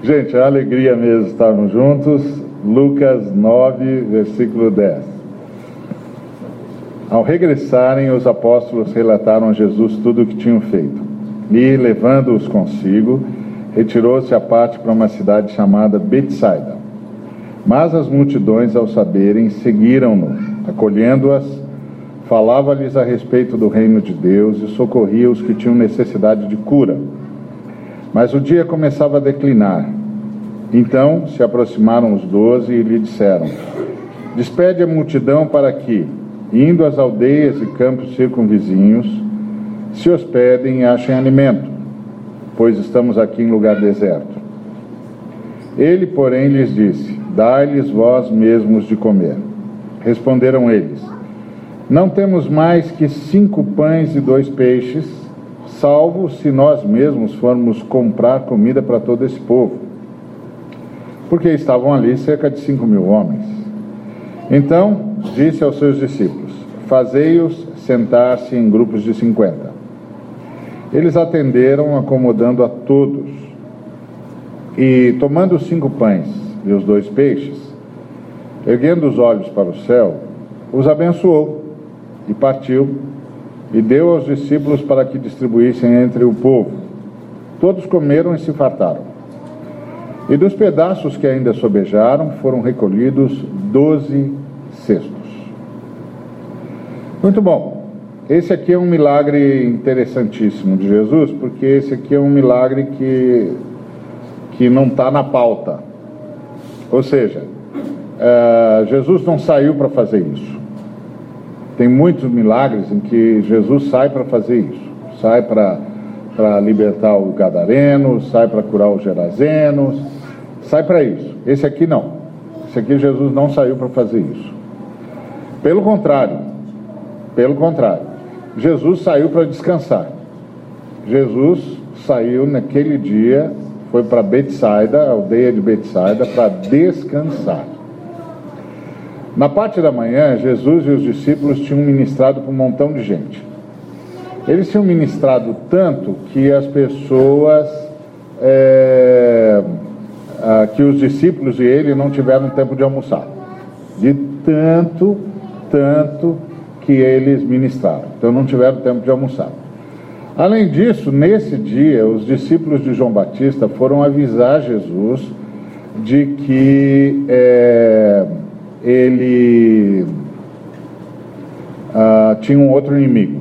Gente, é alegria mesmo estarmos juntos. Lucas 9, versículo 10. Ao regressarem, os apóstolos relataram a Jesus tudo o que tinham feito. E, levando-os consigo, retirou-se à parte para uma cidade chamada Betsaida. Mas as multidões, ao saberem, seguiram-no, acolhendo-as, falava-lhes a respeito do reino de Deus e socorria os que tinham necessidade de cura. Mas o dia começava a declinar. Então se aproximaram os doze e lhe disseram: Despede a multidão para que, indo às aldeias e campos circunvizinhos, se hospedem e achem alimento, pois estamos aqui em lugar deserto. Ele, porém, lhes disse: Dai-lhes vós mesmos de comer. Responderam eles: Não temos mais que cinco pães e dois peixes salvo se nós mesmos formos comprar comida para todo esse povo. Porque estavam ali cerca de cinco mil homens. Então disse aos seus discípulos: Fazei-os sentar-se em grupos de cinquenta. Eles atenderam, acomodando a todos. E tomando os cinco pães e os dois peixes, erguendo os olhos para o céu, os abençoou e partiu e deu aos discípulos para que distribuíssem entre o povo. Todos comeram e se fartaram. E dos pedaços que ainda sobejaram foram recolhidos doze cestos. Muito bom. Esse aqui é um milagre interessantíssimo de Jesus, porque esse aqui é um milagre que, que não está na pauta. Ou seja, uh, Jesus não saiu para fazer isso. Tem muitos milagres em que Jesus sai para fazer isso. Sai para libertar o gadareno, sai para curar os gerazenos, sai para isso. Esse aqui não. Esse aqui Jesus não saiu para fazer isso. Pelo contrário, pelo contrário, Jesus saiu para descansar. Jesus saiu naquele dia, foi para Betsaida, a aldeia de Betsaida, para descansar. Na parte da manhã, Jesus e os discípulos tinham ministrado para um montão de gente. Eles tinham ministrado tanto que as pessoas, é, que os discípulos e ele não tiveram tempo de almoçar. De tanto, tanto que eles ministraram. Então não tiveram tempo de almoçar. Além disso, nesse dia, os discípulos de João Batista foram avisar Jesus de que. É, ele uh, tinha um outro inimigo,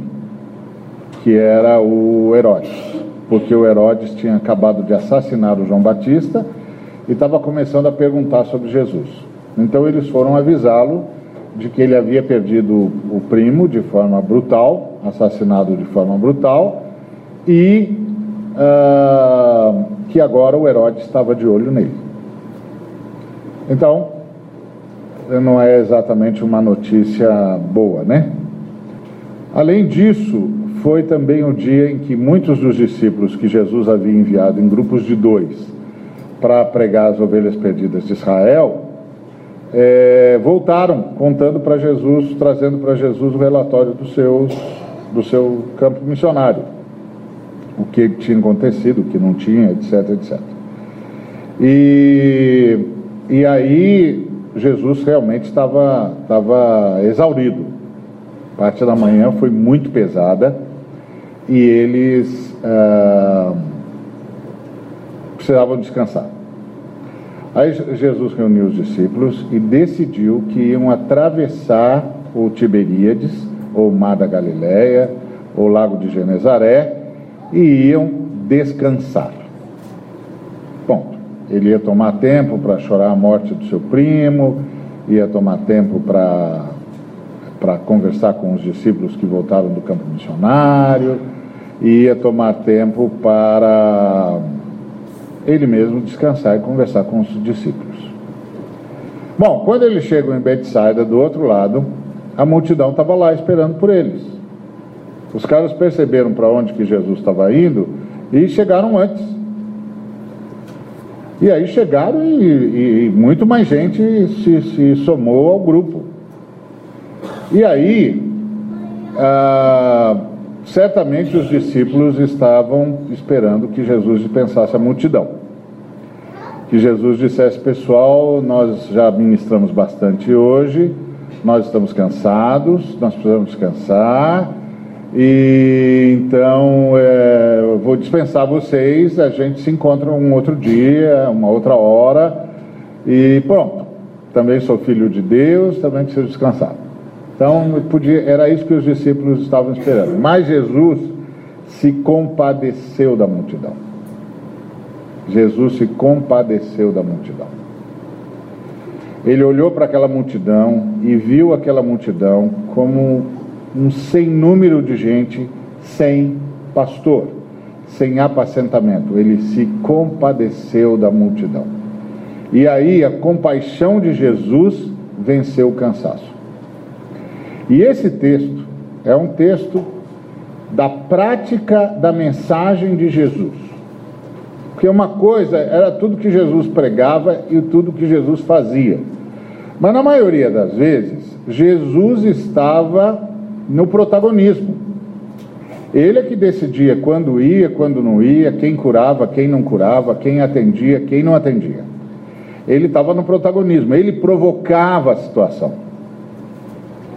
que era o Herodes, porque o Herodes tinha acabado de assassinar o João Batista e estava começando a perguntar sobre Jesus. Então eles foram avisá-lo de que ele havia perdido o primo de forma brutal, assassinado de forma brutal, e uh, que agora o Herodes estava de olho nele. Então, não é exatamente uma notícia boa, né? Além disso, foi também o dia em que muitos dos discípulos que Jesus havia enviado em grupos de dois para pregar as ovelhas perdidas de Israel, é, voltaram contando para Jesus, trazendo para Jesus o relatório do, seus, do seu campo missionário. O que tinha acontecido, o que não tinha, etc, etc. E, e aí Jesus realmente estava, estava exaurido. A parte da manhã foi muito pesada e eles ah, precisavam descansar. Aí Jesus reuniu os discípulos e decidiu que iam atravessar o Tiberíades, ou Mar da Galileia, ou Lago de Genezaré, e iam descansar. Ele ia tomar tempo para chorar a morte do seu primo, ia tomar tempo para conversar com os discípulos que voltaram do campo missionário, ia tomar tempo para ele mesmo descansar e conversar com os discípulos. Bom, quando eles chegam em Betsaida, do outro lado, a multidão estava lá esperando por eles. Os caras perceberam para onde que Jesus estava indo e chegaram antes. E aí chegaram e, e muito mais gente se, se, somou ao grupo. E aí, ah, certamente os discípulos estavam esperando que Jesus dispensasse a multidão. que Jesus dissesse, pessoal, nós já ministramos bastante hoje, nós estamos cansados, nós precisamos descansar, e então é, eu vou dispensar vocês, a gente se encontra um outro dia, uma outra hora, e pronto. Também sou filho de Deus, também preciso descansar. Então podia, era isso que os discípulos estavam esperando. Mas Jesus se compadeceu da multidão. Jesus se compadeceu da multidão. Ele olhou para aquela multidão e viu aquela multidão como um sem número de gente sem pastor, sem apacentamento. Ele se compadeceu da multidão. E aí a compaixão de Jesus venceu o cansaço. E esse texto é um texto da prática da mensagem de Jesus. Porque uma coisa era tudo que Jesus pregava e tudo que Jesus fazia. Mas na maioria das vezes, Jesus estava no protagonismo. Ele é que decidia quando ia, quando não ia, quem curava, quem não curava, quem atendia, quem não atendia. Ele estava no protagonismo, ele provocava a situação.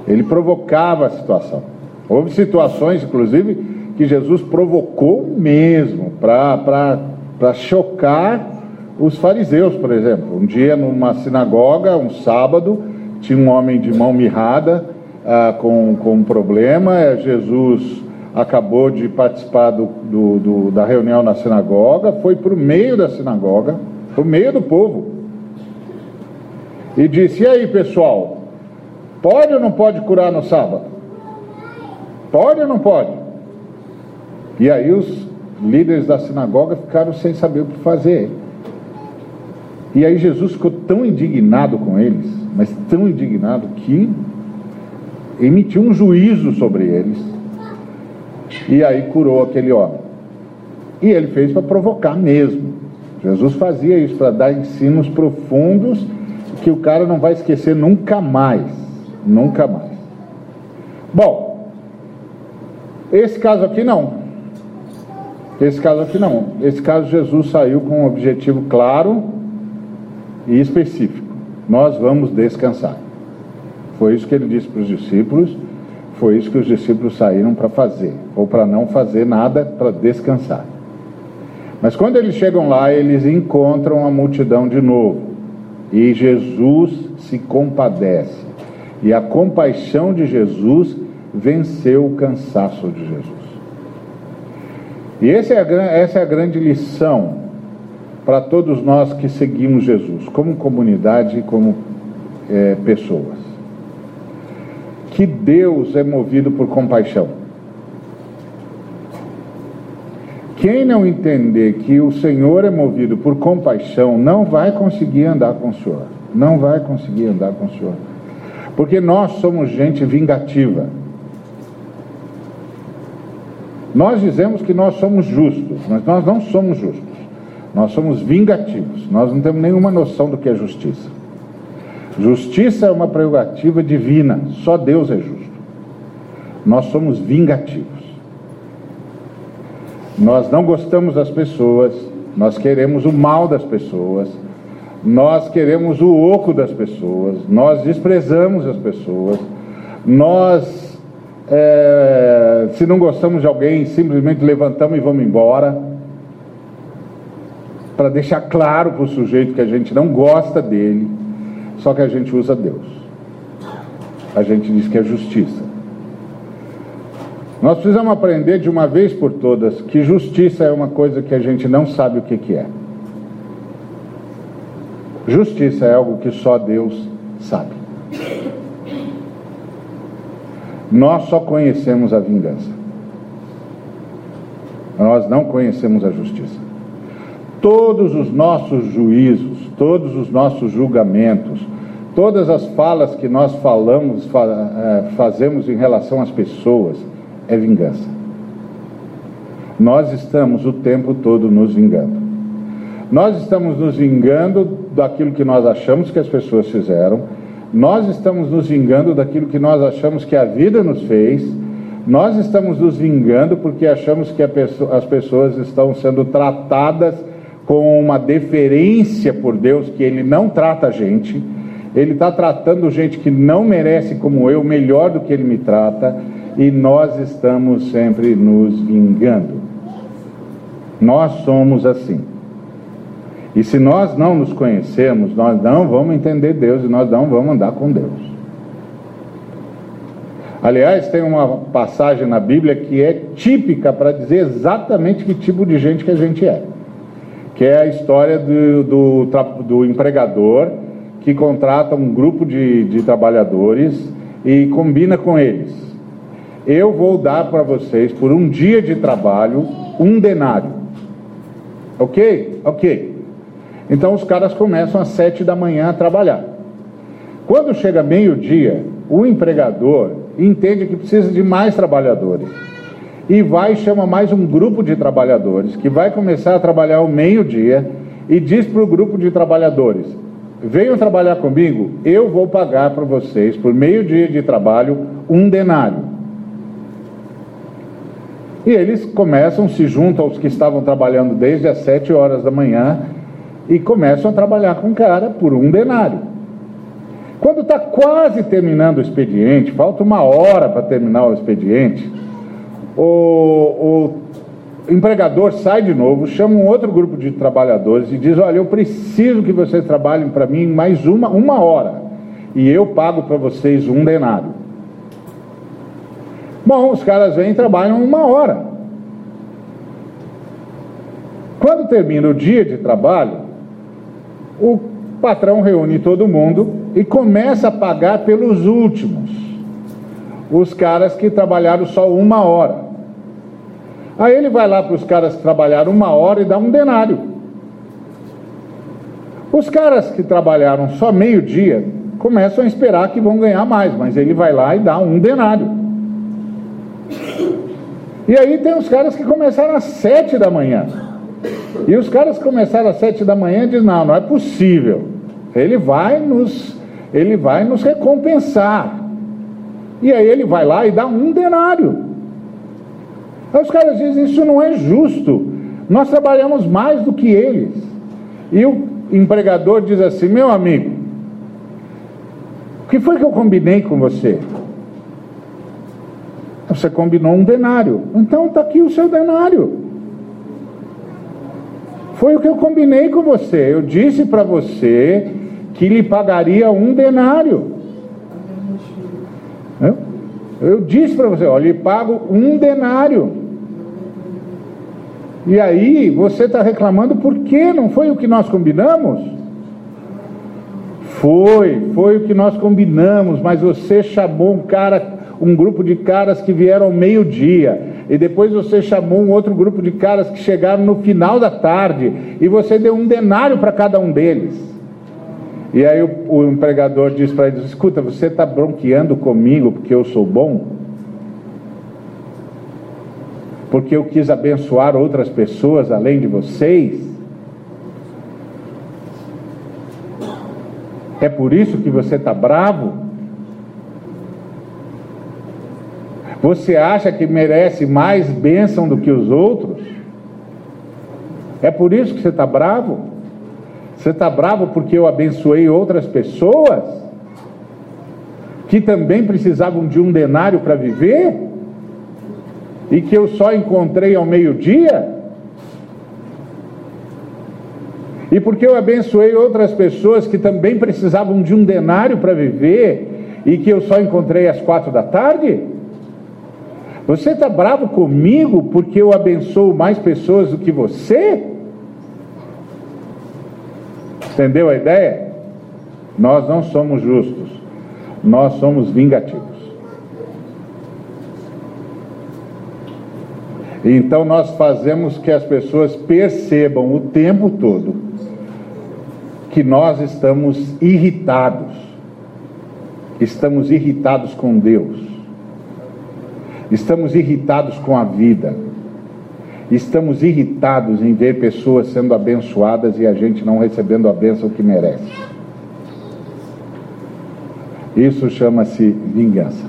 Ele provocava a situação. Houve situações, inclusive, que Jesus provocou mesmo para chocar os fariseus, por exemplo. Um dia, numa sinagoga, um sábado, tinha um homem de mão mirrada ah, com, com um problema. É, Jesus acabou de participar do, do, do, da reunião na sinagoga, foi para o meio da sinagoga, para o meio do povo, e disse: E aí, pessoal, pode ou não pode curar no sábado? Pode ou não pode? E aí os líderes da sinagoga ficaram sem saber o que fazer. E aí Jesus ficou tão indignado com eles, mas tão indignado que emitiu um juízo sobre eles. E aí curou aquele homem. E ele fez para provocar mesmo. Jesus fazia isso para dar ensinos profundos que o cara não vai esquecer nunca mais. Nunca mais. Bom, esse caso aqui não. Esse caso aqui não. Esse caso Jesus saiu com um objetivo claro e específico. Nós vamos descansar. Foi isso que ele disse para os discípulos, foi isso que os discípulos saíram para fazer, ou para não fazer nada, para descansar. Mas quando eles chegam lá, eles encontram a multidão de novo. E Jesus se compadece. E a compaixão de Jesus venceu o cansaço de Jesus. E essa é a, essa é a grande lição para todos nós que seguimos Jesus, como comunidade e como é, pessoas. Que Deus é movido por compaixão. Quem não entender que o Senhor é movido por compaixão, não vai conseguir andar com o Senhor. Não vai conseguir andar com o Senhor. Porque nós somos gente vingativa. Nós dizemos que nós somos justos, mas nós não somos justos. Nós somos vingativos. Nós não temos nenhuma noção do que é justiça. Justiça é uma prerrogativa divina, só Deus é justo. Nós somos vingativos. Nós não gostamos das pessoas, nós queremos o mal das pessoas, nós queremos o oco das pessoas, nós desprezamos as pessoas, nós é, se não gostamos de alguém, simplesmente levantamos e vamos embora. Para deixar claro para o sujeito que a gente não gosta dele, só que a gente usa Deus. A gente diz que é justiça. Nós precisamos aprender de uma vez por todas que justiça é uma coisa que a gente não sabe o que, que é. Justiça é algo que só Deus sabe. Nós só conhecemos a vingança. Nós não conhecemos a justiça. Todos os nossos juízos, todos os nossos julgamentos, todas as falas que nós falamos, é, fazemos em relação às pessoas, é vingança. Nós estamos o tempo todo nos vingando. Nós estamos nos vingando daquilo que nós achamos que as pessoas fizeram, nós estamos nos vingando daquilo que nós achamos que a vida nos fez, nós estamos nos vingando porque achamos que pessoa, as pessoas estão sendo tratadas com uma deferência por Deus que ele não trata a gente, ele está tratando gente que não merece como eu melhor do que ele me trata, e nós estamos sempre nos vingando. Nós somos assim. E se nós não nos conhecemos, nós não vamos entender Deus e nós não vamos andar com Deus. Aliás, tem uma passagem na Bíblia que é típica para dizer exatamente que tipo de gente que a gente é. Que é a história do, do, do empregador que contrata um grupo de, de trabalhadores e combina com eles. Eu vou dar para vocês, por um dia de trabalho, um denário. Ok? Ok. Então os caras começam às sete da manhã a trabalhar. Quando chega meio-dia, o empregador entende que precisa de mais trabalhadores. E vai e chama mais um grupo de trabalhadores, que vai começar a trabalhar ao meio-dia, e diz para o grupo de trabalhadores: venham trabalhar comigo, eu vou pagar para vocês, por meio-dia de trabalho, um denário. E eles começam, se juntam aos que estavam trabalhando desde as sete horas da manhã e começam a trabalhar com o cara por um denário. Quando está quase terminando o expediente, falta uma hora para terminar o expediente, o, o empregador sai de novo, chama um outro grupo de trabalhadores e diz: Olha, eu preciso que vocês trabalhem para mim mais uma, uma hora e eu pago para vocês um denário. Bom, os caras vêm e trabalham uma hora. Quando termina o dia de trabalho, o patrão reúne todo mundo e começa a pagar pelos últimos, os caras que trabalharam só uma hora. Aí ele vai lá para os caras que trabalharam uma hora e dá um denário. Os caras que trabalharam só meio dia começam a esperar que vão ganhar mais, mas ele vai lá e dá um denário. E aí tem os caras que começaram às sete da manhã. E os caras começaram às sete da manhã dizem, não, não é possível. Ele vai nos, ele vai nos recompensar. E aí ele vai lá e dá um denário. Aí os caras dizem, isso não é justo. Nós trabalhamos mais do que eles. E o empregador diz assim, meu amigo, o que foi que eu combinei com você? Você combinou um denário. Então está aqui o seu denário. Foi o que eu combinei com você. Eu disse para você que lhe pagaria um denário. Eu, eu disse para você, olha, lhe pago um denário. E aí você está reclamando por que não foi o que nós combinamos? Foi, foi o que nós combinamos, mas você chamou um cara, um grupo de caras que vieram ao meio-dia e depois você chamou um outro grupo de caras que chegaram no final da tarde, e você deu um denário para cada um deles. E aí o, o empregador diz para eles: Escuta, você está bronqueando comigo porque eu sou bom? Porque eu quis abençoar outras pessoas além de vocês? É por isso que você está bravo? Você acha que merece mais bênção do que os outros? É por isso que você está bravo? Você está bravo porque eu abençoei outras pessoas que também precisavam de um denário para viver e que eu só encontrei ao meio-dia? E porque eu abençoei outras pessoas que também precisavam de um denário para viver e que eu só encontrei às quatro da tarde? Você está bravo comigo porque eu abençoo mais pessoas do que você? Entendeu a ideia? Nós não somos justos, nós somos vingativos. Então nós fazemos que as pessoas percebam o tempo todo que nós estamos irritados, estamos irritados com Deus Estamos irritados com a vida. Estamos irritados em ver pessoas sendo abençoadas e a gente não recebendo a bênção que merece. Isso chama-se vingança.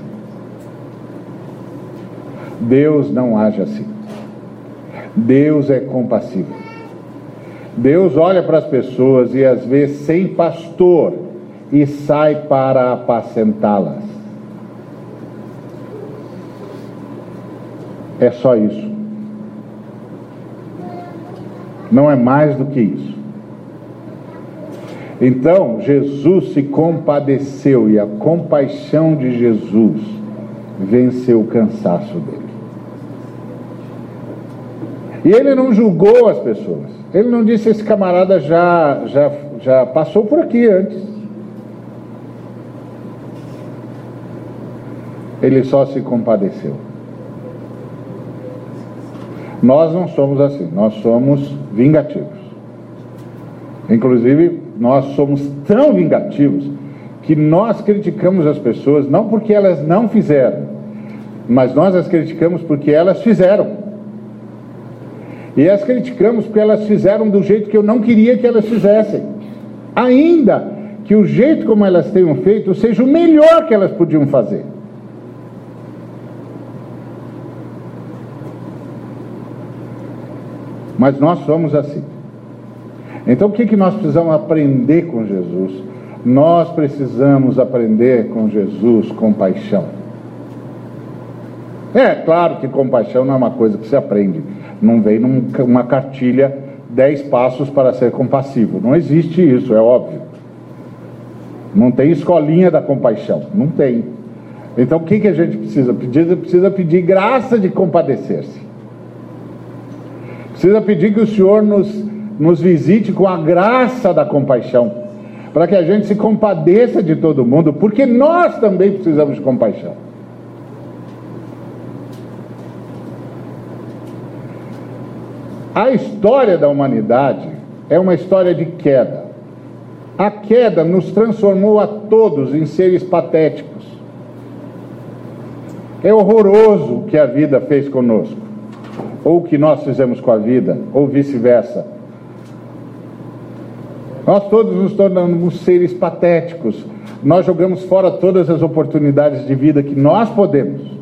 Deus não age assim. Deus é compassivo. Deus olha para as pessoas e às vezes sem pastor e sai para apacentá-las. É só isso. Não é mais do que isso. Então, Jesus se compadeceu e a compaixão de Jesus venceu o cansaço dele. E ele não julgou as pessoas. Ele não disse esse camarada já já já passou por aqui antes. Ele só se compadeceu. Nós não somos assim, nós somos vingativos. Inclusive, nós somos tão vingativos que nós criticamos as pessoas não porque elas não fizeram, mas nós as criticamos porque elas fizeram. E as criticamos porque elas fizeram do jeito que eu não queria que elas fizessem. Ainda que o jeito como elas tenham feito seja o melhor que elas podiam fazer. Mas nós somos assim. Então o que, que nós precisamos aprender com Jesus? Nós precisamos aprender com Jesus compaixão. É claro que compaixão não é uma coisa que se aprende, não vem numa cartilha dez passos para ser compassivo. Não existe isso, é óbvio. Não tem escolinha da compaixão, não tem. Então o que, que a gente precisa pedir? Precisa pedir graça de compadecer-se. Precisa pedir que o Senhor nos, nos visite com a graça da compaixão, para que a gente se compadeça de todo mundo, porque nós também precisamos de compaixão. A história da humanidade é uma história de queda. A queda nos transformou a todos em seres patéticos. É horroroso o que a vida fez conosco ou o que nós fizemos com a vida, ou vice-versa. Nós todos nos tornamos seres patéticos. Nós jogamos fora todas as oportunidades de vida que nós podemos.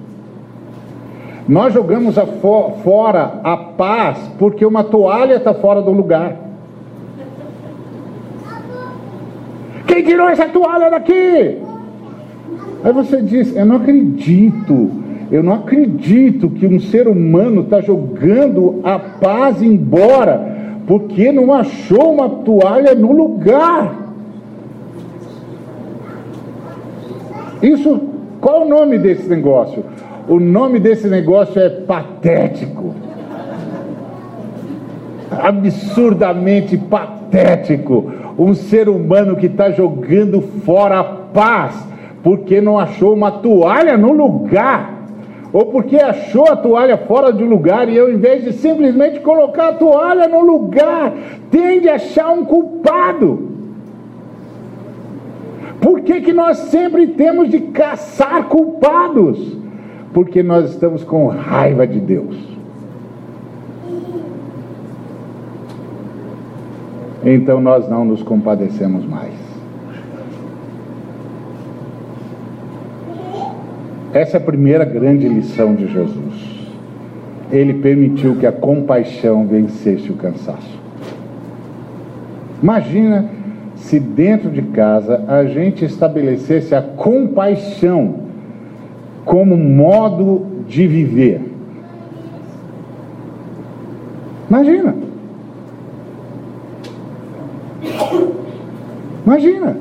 Nós jogamos a fo fora a paz porque uma toalha está fora do lugar. Quem tirou essa toalha daqui? Aí você diz: Eu não acredito. Eu não acredito que um ser humano está jogando a paz embora porque não achou uma toalha no lugar. Isso, qual o nome desse negócio? O nome desse negócio é patético. Absurdamente patético. Um ser humano que está jogando fora a paz porque não achou uma toalha no lugar ou porque achou a toalha fora de lugar e eu, em vez de simplesmente colocar a toalha no lugar, tende a achar um culpado. Por que, que nós sempre temos de caçar culpados? Porque nós estamos com raiva de Deus. Então nós não nos compadecemos mais. Essa é a primeira grande lição de Jesus. Ele permitiu que a compaixão vencesse o cansaço. Imagina se dentro de casa a gente estabelecesse a compaixão como modo de viver. Imagina. Imagina.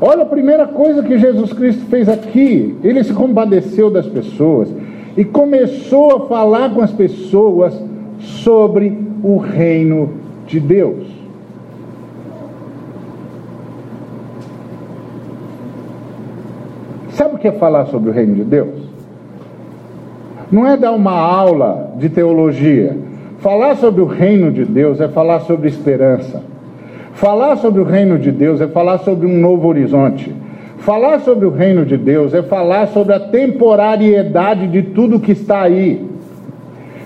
Olha a primeira coisa que Jesus Cristo fez aqui. Ele se compadeceu das pessoas e começou a falar com as pessoas sobre o reino de Deus. Sabe o que é falar sobre o reino de Deus? Não é dar uma aula de teologia. Falar sobre o reino de Deus é falar sobre esperança. Falar sobre o reino de Deus é falar sobre um novo horizonte. Falar sobre o reino de Deus é falar sobre a temporariedade de tudo que está aí.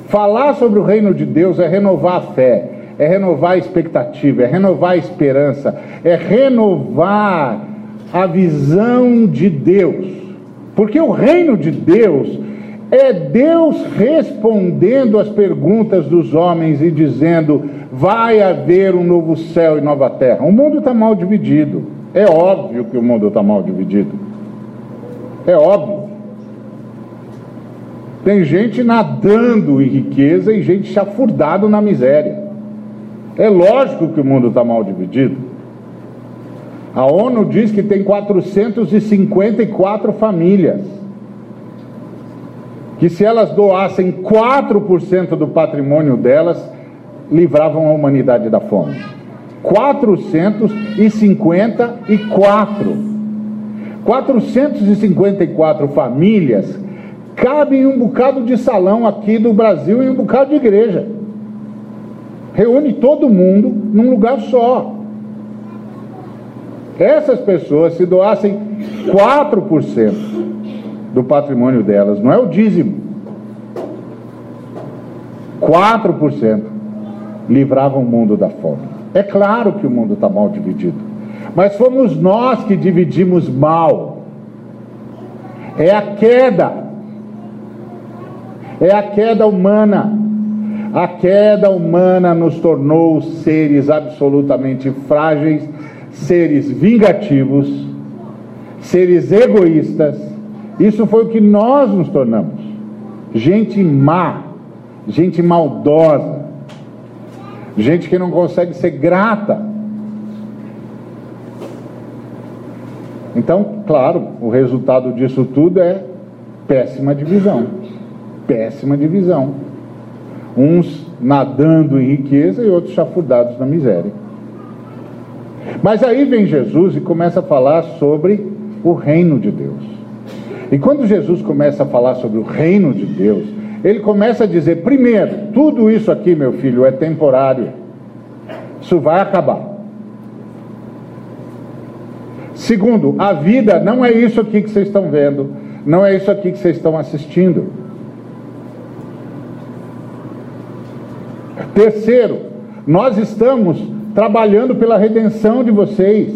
Falar sobre o reino de Deus é renovar a fé, é renovar a expectativa, é renovar a esperança, é renovar a visão de Deus. Porque o reino de Deus É Deus respondendo às perguntas dos homens e dizendo: vai haver um novo céu e nova terra. O mundo está mal dividido. É óbvio que o mundo está mal dividido. É óbvio. Tem gente nadando em riqueza e gente chafurdado na miséria. É lógico que o mundo está mal dividido. A ONU diz que tem 454 famílias. Que se elas doassem 4% do patrimônio delas, livravam a humanidade da fome. 454. 454 famílias cabem um bocado de salão aqui do Brasil e um bocado de igreja. Reúne todo mundo num lugar só. Essas pessoas, se doassem 4% do patrimônio delas, não é o dízimo, 4%, livravam o mundo da fome. É claro que o mundo está mal dividido, mas fomos nós que dividimos mal. É a queda, é a queda humana. A queda humana nos tornou seres absolutamente frágeis, seres vingativos, seres egoístas. Isso foi o que nós nos tornamos. Gente má, gente maldosa, gente que não consegue ser grata. Então, claro, o resultado disso tudo é péssima divisão. Péssima divisão. Uns nadando em riqueza e outros chafurdados na miséria. Mas aí vem Jesus e começa a falar sobre o reino de Deus. E quando Jesus começa a falar sobre o reino de Deus, ele começa a dizer: primeiro, tudo isso aqui, meu filho, é temporário. Isso vai acabar. Segundo, a vida não é isso aqui que vocês estão vendo, não é isso aqui que vocês estão assistindo. Terceiro, nós estamos trabalhando pela redenção de vocês.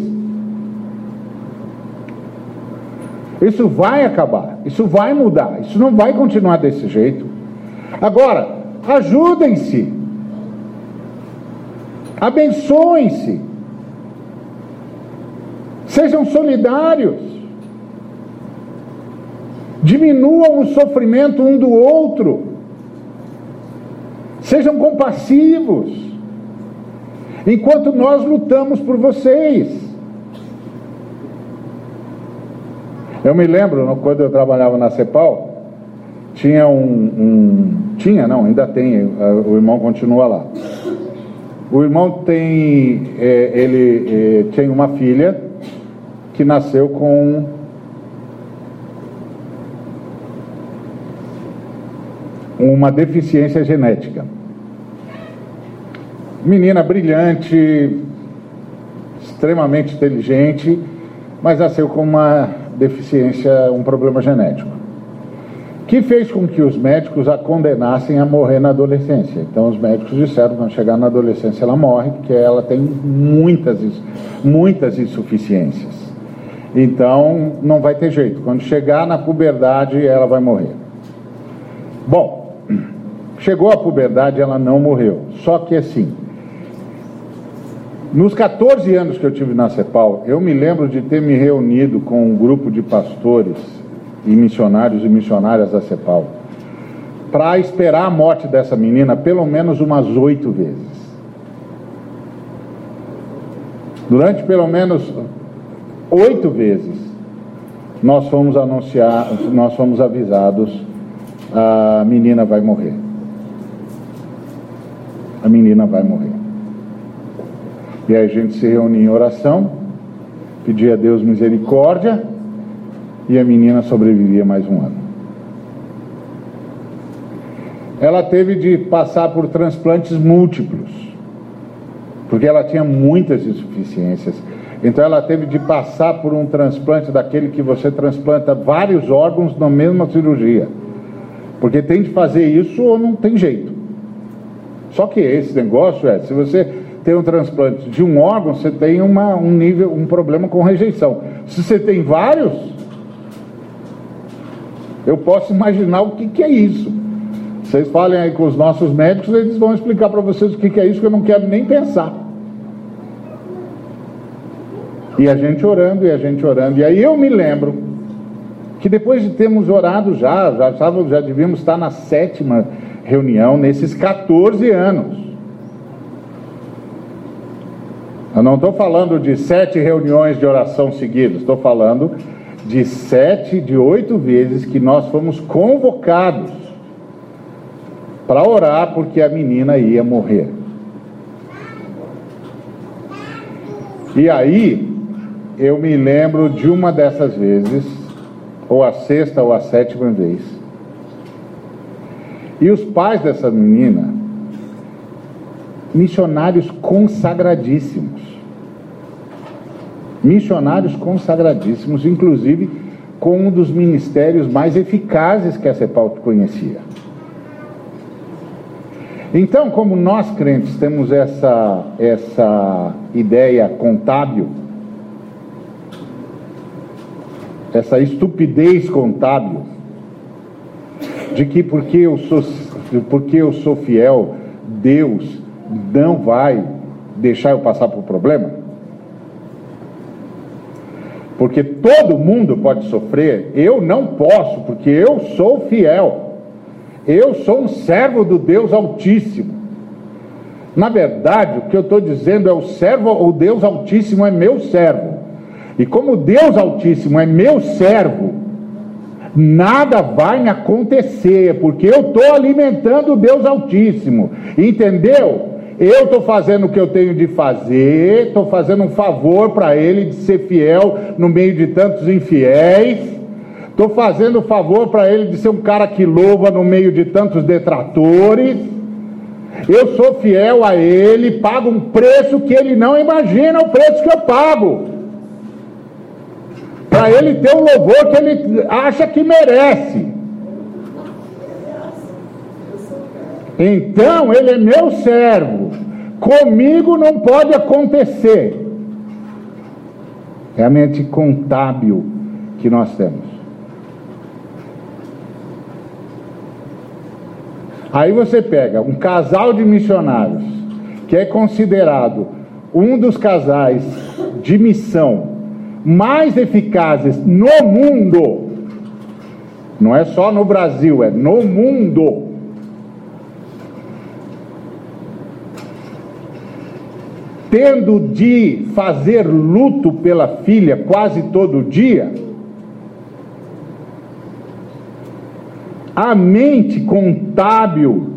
Isso vai acabar, isso vai mudar, isso não vai continuar desse jeito. Agora, ajudem-se, abençoem-se, sejam solidários, diminuam o sofrimento um do outro, sejam compassivos, enquanto nós lutamos por vocês. Eu me lembro, quando eu trabalhava na CEPAL, tinha um, um, tinha não, ainda tem, o irmão continua lá. O irmão tem, é, ele é, tem uma filha que nasceu com uma deficiência genética. Menina brilhante, extremamente inteligente, mas nasceu com uma deficiência, um problema genético, que fez com que os médicos a condenassem a morrer na adolescência. Então os médicos disseram quando chegar na adolescência ela morre, porque ela tem muitas, muitas insuficiências. Então não vai ter jeito. Quando chegar na puberdade, ela vai morrer. Bom, chegou a puberdade, ela não morreu. Só que assim, nos 14 anos que eu tive na CEPAL, eu me lembro de ter me reunido com um grupo de pastores e missionários e missionárias da CEPAL para esperar a morte dessa menina pelo menos umas oito vezes. Durante pelo menos oito vezes, nós fomos anunciar, nós fomos avisados, a menina vai morrer. A menina vai morrer. E aí a gente se reunia em oração, pedia a Deus misericórdia, e a menina sobrevivia mais um ano. Ela teve de passar por transplantes múltiplos, porque ela tinha muitas insuficiências. Então ela teve de passar por um transplante daquele que você transplanta vários órgãos na mesma cirurgia. Porque tem de fazer isso ou não tem jeito. Só que esse negócio é, se você tem um transplante de um órgão, você tem uma, um nível, um problema com rejeição. Se você tem vários, Eu posso imaginar o que, que é isso. Vocês falem aí com os nossos médicos, eles vão explicar para vocês o que, que é isso, que eu não quero nem pensar. E a gente orando, e a gente orando. E aí eu me lembro que depois de termos orado já, já, já, já devíamos estar na sétima reunião nesses 14 anos. Eu não estou falando de sete reuniões de oração seguidas, estou falando de sete, de oito vezes que nós fomos convocados para orar porque a menina ia morrer. E aí, eu me lembro de uma dessas vezes, ou a sexta ou a sétima vez, e os pais dessa menina, missionários consagradíssimos, missionários consagradíssimos, inclusive com um dos ministérios mais eficazes que a CEPAL conhecia. Então, como nós crentes temos essa, essa ideia contábil, essa estupidez contábil, de que porque eu sou, porque eu sou fiel, Deus não vai deixar eu passar por problema? Porque todo mundo pode sofrer, eu não posso, porque eu sou fiel, eu sou um servo do Deus Altíssimo. Na verdade, o que eu estou dizendo é o servo, o Deus Altíssimo é meu servo, e como Deus Altíssimo é meu servo, nada vai me acontecer, porque eu estou alimentando o Deus Altíssimo, entendeu? Eu estou fazendo o que eu tenho de fazer, estou fazendo um favor para ele de ser fiel no meio de tantos infiéis, estou fazendo um favor para ele de ser um cara que louva no meio de tantos detratores. Eu sou fiel a ele, pago um preço que ele não imagina o preço que eu pago. Para ele ter o louvor que ele acha que merece. Então ele é meu servo. Comigo não pode acontecer. É a mente contábil que nós temos. Aí você pega um casal de missionários, que é considerado um dos casais de missão mais eficazes no mundo. Não é só no Brasil, é no mundo. Tendo de fazer luto pela filha quase todo dia, a mente contábil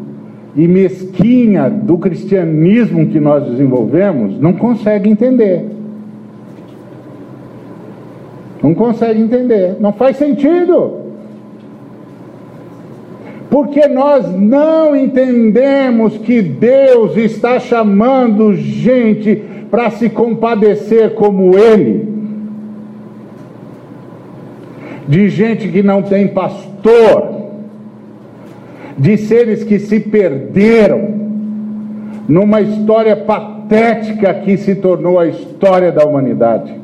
e mesquinha do cristianismo que nós desenvolvemos não consegue entender. Não consegue entender, não faz sentido porque nós não entendemos que Deus está chamando gente para se compadecer como Ele, de gente que não tem pastor, de seres que se perderam. Numa história patética que se tornou a história da humanidade.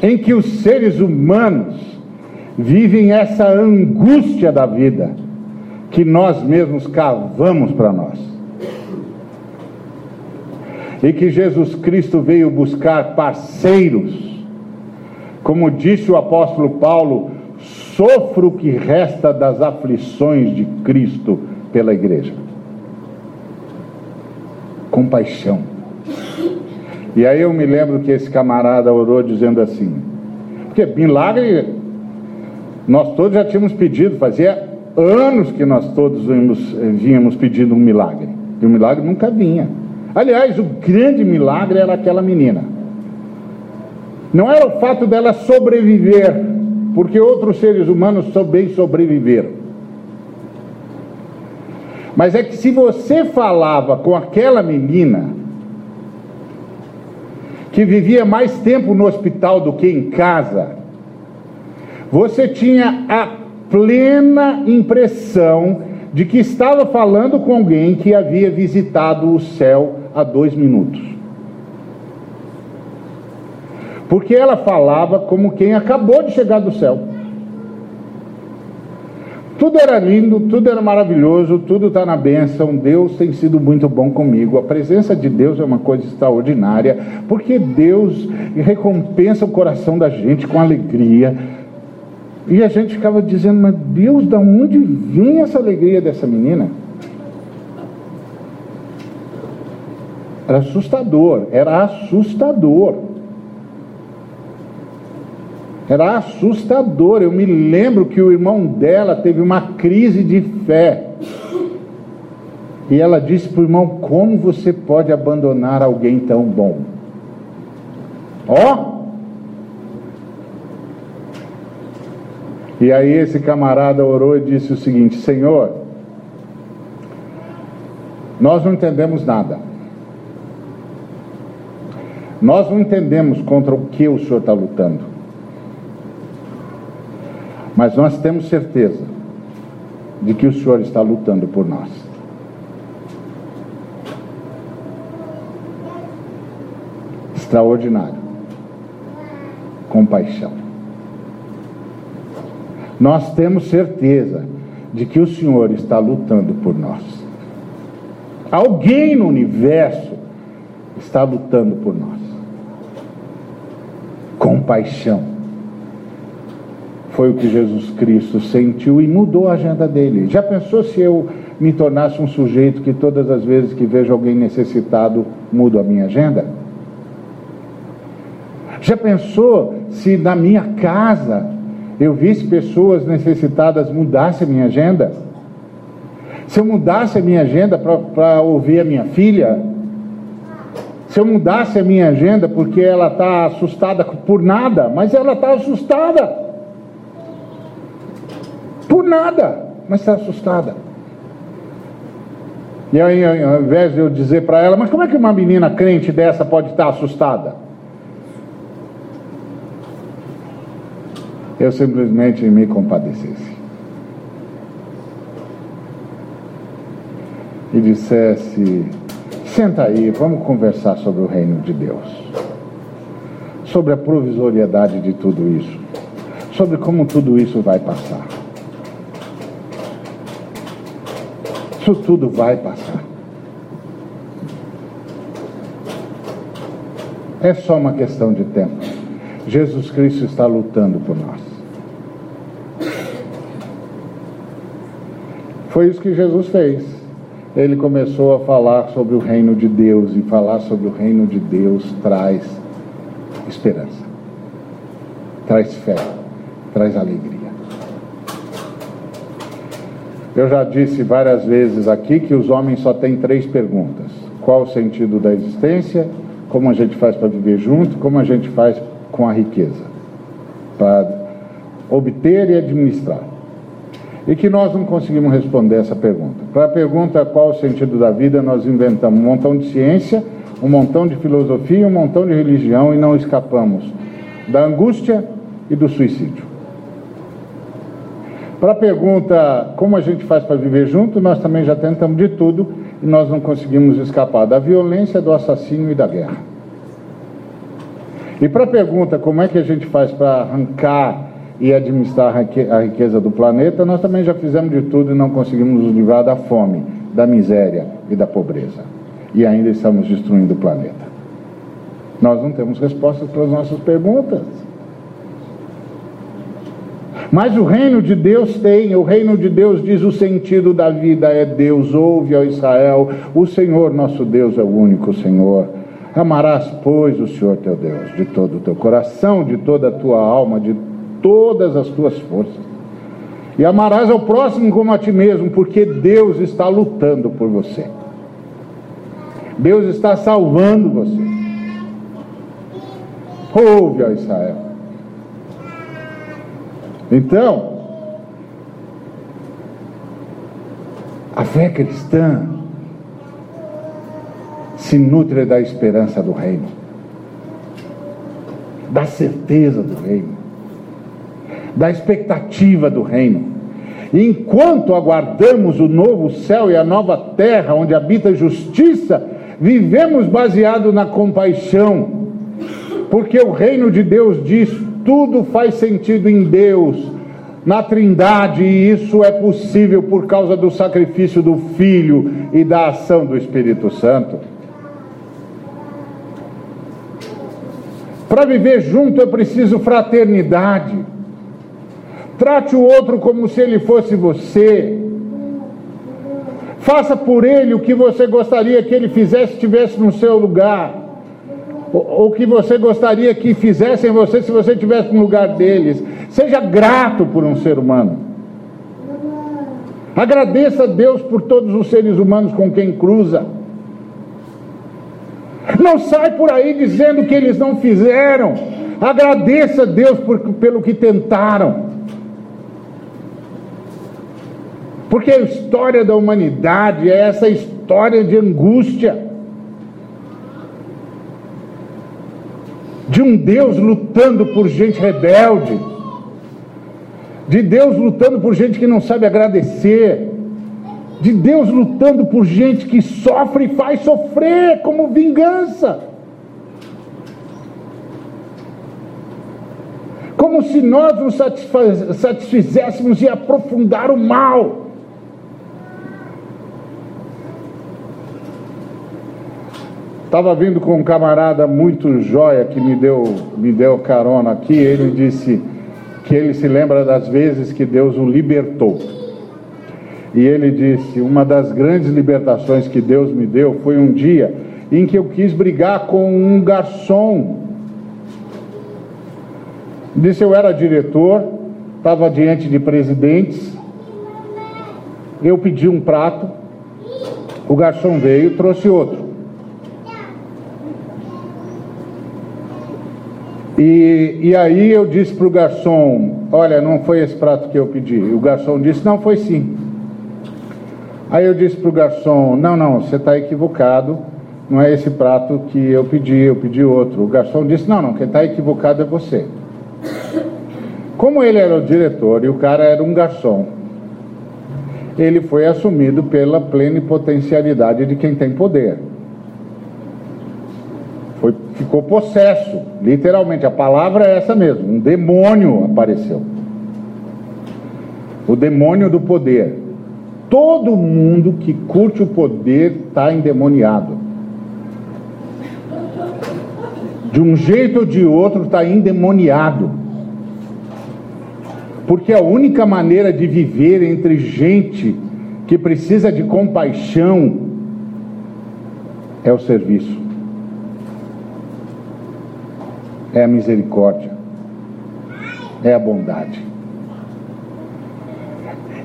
Em que os seres humanos vivem essa angústia da vida que nós mesmos cavamos para nós. E que Jesus Cristo veio buscar parceiros. Como disse o apóstolo Paulo, sofro o que resta das aflições de Cristo pela igreja. Compaixão. E aí eu me lembro que esse camarada orou dizendo assim: porque milagre nós todos já tínhamos pedido, fazia anos que nós todos vínhamos, vínhamos pedindo um milagre. E o milagre nunca vinha. Aliás, o grande milagre era aquela menina. Não era o fato dela sobreviver, porque outros seres humanos também sobreviveram. Mas é que se você falava com aquela menina, que vivia mais tempo no hospital do que em casa, você tinha a plena impressão de que estava falando com alguém que havia visitado o céu há dois minutos. Porque ela falava como quem acabou de chegar do céu. Tudo era lindo, tudo era maravilhoso, tudo está na bênção. Deus tem sido muito bom comigo. A presença de Deus é uma coisa extraordinária, porque Deus recompensa o coração da gente com alegria. E a gente ficava dizendo, mas Deus, da onde vem essa alegria dessa menina? Era assustador, era assustador. Era assustador. Eu me lembro que o irmão dela teve uma crise de fé. E ela disse para o irmão: Como você pode abandonar alguém tão bom? Ó! Oh! E aí esse camarada orou e disse o seguinte: Senhor, nós não entendemos nada. Nós não entendemos contra o que o Senhor está lutando. Mas nós temos certeza de que o Senhor está lutando por nós. Extraordinário. Compaixão. Nós temos certeza de que o Senhor está lutando por nós. Alguém no universo está lutando por nós. Compaixão foi o que Jesus Cristo sentiu e mudou a agenda dele. Já pensou se eu me tornasse um sujeito que todas as vezes que vejo alguém necessitado, mudo a minha agenda? Já pensou se na minha casa eu visse pessoas necessitadas, mudasse a minha agenda? Se eu mudasse a minha agenda para ouvir a minha filha, se eu mudasse a minha agenda porque ela está assustada por nada, mas ela está assustada por nada, mas está assustada. E aí, ao invés de eu dizer para ela, mas como é que uma menina crente dessa pode estar assustada? Eu simplesmente me compadecesse. E dissesse: senta aí, vamos conversar sobre o reino de Deus, sobre a provisoriedade de tudo isso, sobre como tudo isso vai passar. Isso tudo vai passar. É só uma questão de tempo. Jesus Cristo está lutando por nós. Foi isso que Jesus fez. Ele começou a falar sobre o reino de Deus, e falar sobre o reino de Deus traz esperança, traz fé, traz alegria. Eu já disse várias vezes aqui que os homens só têm três perguntas: qual o sentido da existência, como a gente faz para viver junto, como a gente faz com a riqueza, para obter e administrar. E que nós não conseguimos responder essa pergunta. Para a pergunta qual o sentido da vida, nós inventamos um montão de ciência, um montão de filosofia, um montão de religião e não escapamos da angústia e do suicídio. Para a pergunta como a gente faz para viver junto, nós também já tentamos de tudo e nós não conseguimos escapar da violência, do assassínio e da guerra. E para a pergunta como é que a gente faz para arrancar e administrar a riqueza do planeta, nós também já fizemos de tudo e não conseguimos nos livrar da fome, da miséria e da pobreza. E ainda estamos destruindo o planeta. Nós não temos respostas para as nossas perguntas. Mas o reino de Deus tem, o reino de Deus diz o sentido da vida é Deus, ouve ao Israel, o Senhor nosso Deus é o único Senhor. Amarás, pois, o Senhor teu Deus de todo o teu coração, de toda a tua alma, de todas as tuas forças. E amarás ao próximo como a ti mesmo, porque Deus está lutando por você. Deus está salvando você. Ouve, ó Israel. Então, a fé cristã se nutre da esperança do reino, da certeza do reino, da expectativa do reino. Enquanto aguardamos o novo céu e a nova terra onde habita justiça, vivemos baseado na compaixão Porque o reino de Deus diz: tudo faz sentido em Deus, na Trindade, e isso é possível por causa do sacrifício do Filho e da ação do Espírito Santo. Para viver junto é preciso fraternidade. Trate o outro como se ele fosse você. Faça por ele o que você gostaria que ele fizesse, estivesse no seu lugar. O que você gostaria que fizessem você se você estivesse no lugar deles. Seja grato por um ser humano. Agradeça a Deus por todos os seres humanos com quem cruza. Não sai por aí dizendo que eles não fizeram. Agradeça a Deus por, pelo que tentaram. Porque a história da humanidade é essa história de angústia. De um Deus lutando por gente rebelde. De Deus lutando por gente que não sabe agradecer. De Deus lutando por gente que sofre e faz sofrer como vingança. Como se nós nos satisfizéssemos e aprofundar o mal. Estava vindo com um camarada muito joia que me deu, me deu carona aqui. Ele disse que ele se lembra das vezes que Deus o libertou. E ele disse: Uma das grandes libertações que Deus me deu foi um dia em que eu quis brigar com um garçom. Disse: Eu era diretor, estava diante de presidentes. Eu pedi um prato, o garçom veio e trouxe outro. E, e aí eu disse para o garçom: Olha, não foi esse prato que eu pedi. O garçom disse: Não, foi sim. Aí eu disse para o garçom: Não, não, você está equivocado. Não é esse prato que eu pedi, eu pedi outro. O garçom disse: Não, não, quem está equivocado é você. Como ele era o diretor e o cara era um garçom, ele foi assumido pela plenipotencialidade de quem tem poder. Foi, ficou possesso, literalmente, a palavra é essa mesmo, um demônio apareceu. O demônio do poder. Todo mundo que curte o poder está endemoniado. De um jeito ou de outro está endemoniado. Porque a única maneira de viver entre gente que precisa de compaixão é o serviço. É a misericórdia, é a bondade.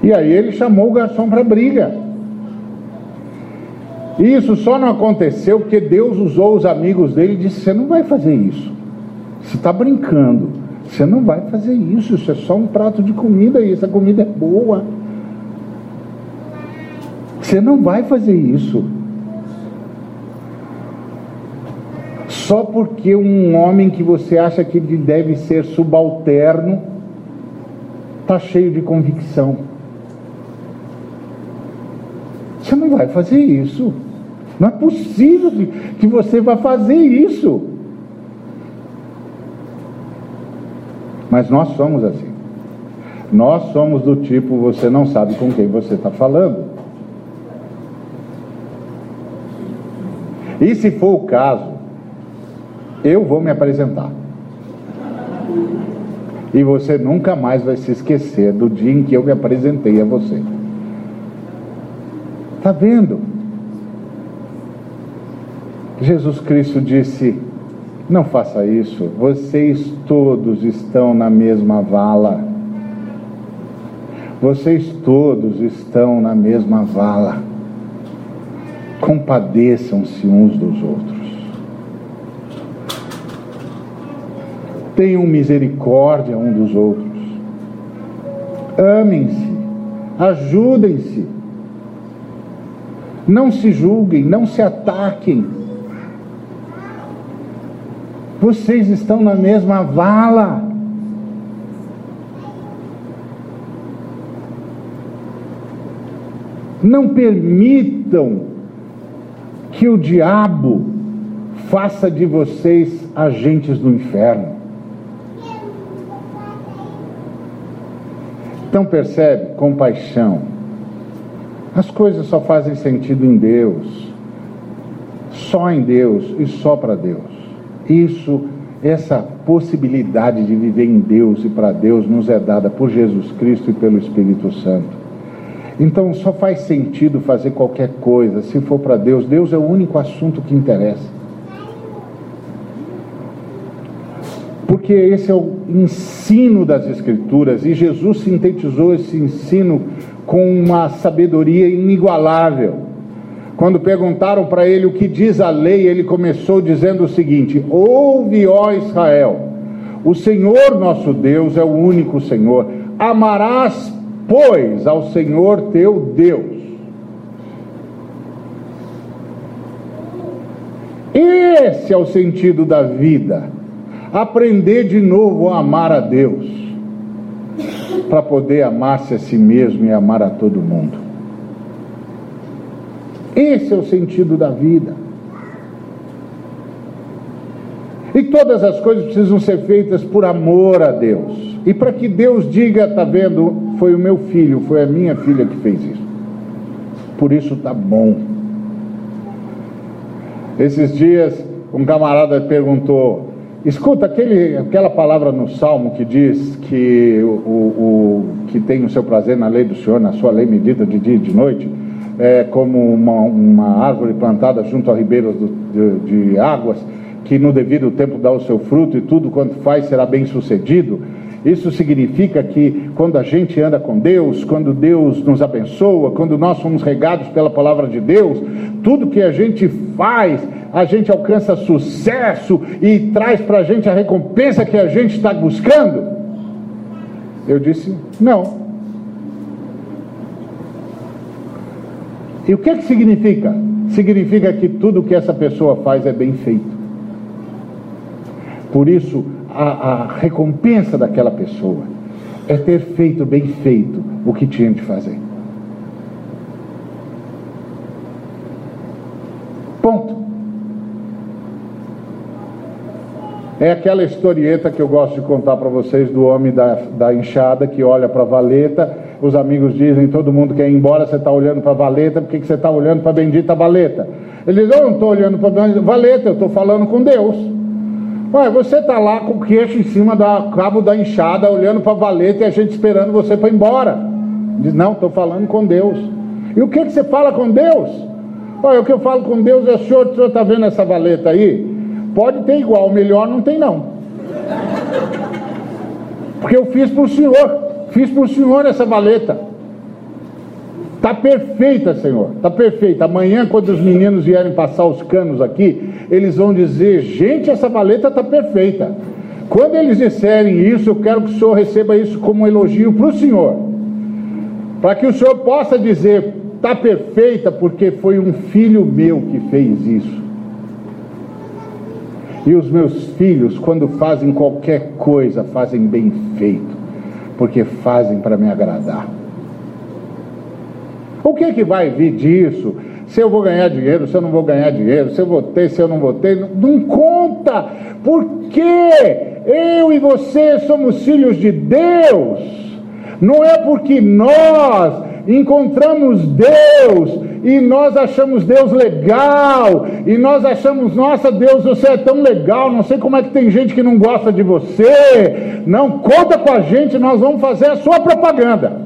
E aí ele chamou o garçom para briga. E isso só não aconteceu porque Deus usou os amigos dele e disse: Você não vai fazer isso. Você está brincando. Você não vai fazer isso. Isso é só um prato de comida e essa comida é boa. Você não vai fazer isso. Só porque um homem que você acha que ele deve ser subalterno está cheio de convicção. Você não vai fazer isso. Não é possível que você vá fazer isso. Mas nós somos assim. Nós somos do tipo, você não sabe com quem você está falando. E se for o caso, eu vou me apresentar. E você nunca mais vai se esquecer do dia em que eu me apresentei a você. Está vendo? Jesus Cristo disse: Não faça isso, vocês todos estão na mesma vala. Vocês todos estão na mesma vala. Compadeçam-se uns dos outros. Tenham misericórdia um dos outros. Amem-se, ajudem-se. Não se julguem, não se ataquem. Vocês estão na mesma vala. Não permitam que o diabo faça de vocês agentes do inferno. Então percebe, compaixão. As coisas só fazem sentido em Deus, só em Deus e só para Deus. Isso, essa possibilidade de viver em Deus e para Deus nos é dada por Jesus Cristo e pelo Espírito Santo. Então só faz sentido fazer qualquer coisa se for para Deus. Deus é o único assunto que interessa. Porque esse é o ensino das Escrituras e Jesus sintetizou esse ensino com uma sabedoria inigualável. Quando perguntaram para ele o que diz a lei, ele começou dizendo o seguinte: Ouve, ó Israel, o Senhor nosso Deus é o único Senhor. Amarás, pois, ao Senhor teu Deus. Esse é o sentido da vida. Aprender de novo a amar a Deus, para poder amar-se a si mesmo e amar a todo mundo. Esse é o sentido da vida. E todas as coisas precisam ser feitas por amor a Deus. E para que Deus diga, está vendo, foi o meu filho, foi a minha filha que fez isso. Por isso está bom. Esses dias, um camarada perguntou: escuta aquele, aquela palavra no Salmo que diz que o, o, o que tem o seu prazer na lei do Senhor, na sua lei medida de dia e de noite é, como uma, uma árvore plantada junto a ribeiros do, de, de águas, que no devido tempo dá o seu fruto e tudo quanto faz será bem sucedido. Isso significa que quando a gente anda com Deus, quando Deus nos abençoa, quando nós somos regados pela palavra de Deus, tudo que a gente faz, a gente alcança sucesso e traz para a gente a recompensa que a gente está buscando? Eu disse: não. E o que, que significa? Significa que tudo que essa pessoa faz é bem feito. Por isso, a, a recompensa daquela pessoa é ter feito bem feito o que tinha de fazer. Ponto. É aquela historieta que eu gosto de contar para vocês do homem da, da enxada que olha para a valeta os amigos dizem, todo mundo quer ir embora, você está olhando para a valeta, por que, você está olhando para a bendita valeta? Ele diz, eu não estou olhando para a valeta, eu estou falando com Deus. Ué, você está lá com o queixo em cima do cabo da enxada, olhando para a valeta e a gente esperando você para ir embora. Diz, não, estou falando com Deus. E o que, que você fala com Deus? Olha, o que eu falo com Deus é, senhor, o senhor está vendo essa valeta aí? Pode ter igual, melhor não tem não. Porque eu fiz para o senhor. Fiz para o senhor essa valeta. Está perfeita, Senhor. Está perfeita. Amanhã, quando os meninos vierem passar os canos aqui, eles vão dizer: gente, essa valeta está perfeita. Quando eles disserem isso, eu quero que o Senhor receba isso como um elogio para o Senhor. Para que o Senhor possa dizer: está perfeita, porque foi um filho meu que fez isso. E os meus filhos, quando fazem qualquer coisa, fazem bem feito porque fazem para me agradar. O que, que vai vir disso? Se eu vou ganhar dinheiro, se eu não vou ganhar dinheiro, se eu vou ter, se eu não vou ter, não, não conta, porque eu e você somos filhos de Deus, não é porque nós encontramos Deus e nós achamos Deus legal, e nós achamos, nossa Deus, você é tão legal, não sei como é que tem gente que não gosta de você. Não, conta com a gente, nós vamos fazer a sua propaganda.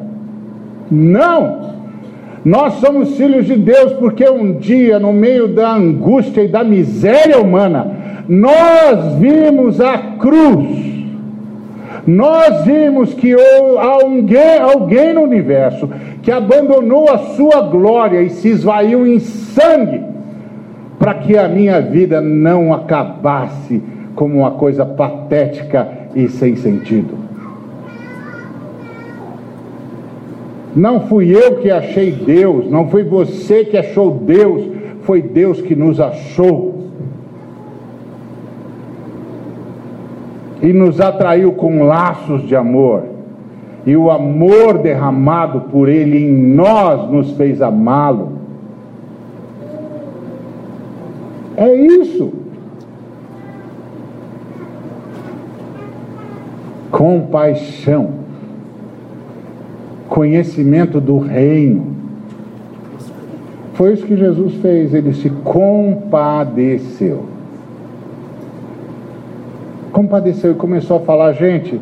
Não! Nós somos filhos de Deus porque um dia, no meio da angústia e da miséria humana, nós vimos a cruz nós vimos que alguém, alguém no universo que abandonou a sua glória e se esvaiu em sangue, para que a minha vida não acabasse como uma coisa patética e sem sentido. Não fui eu que achei Deus, não foi você que achou Deus, foi Deus que nos achou. e nos atraiu com laços de amor e o amor derramado por Ele em nós nos fez amá-lo. É isso. Compaixão, conhecimento do reino. Foi isso que Jesus fez, ele se compadeceu. Compadeceu e começou a falar, gente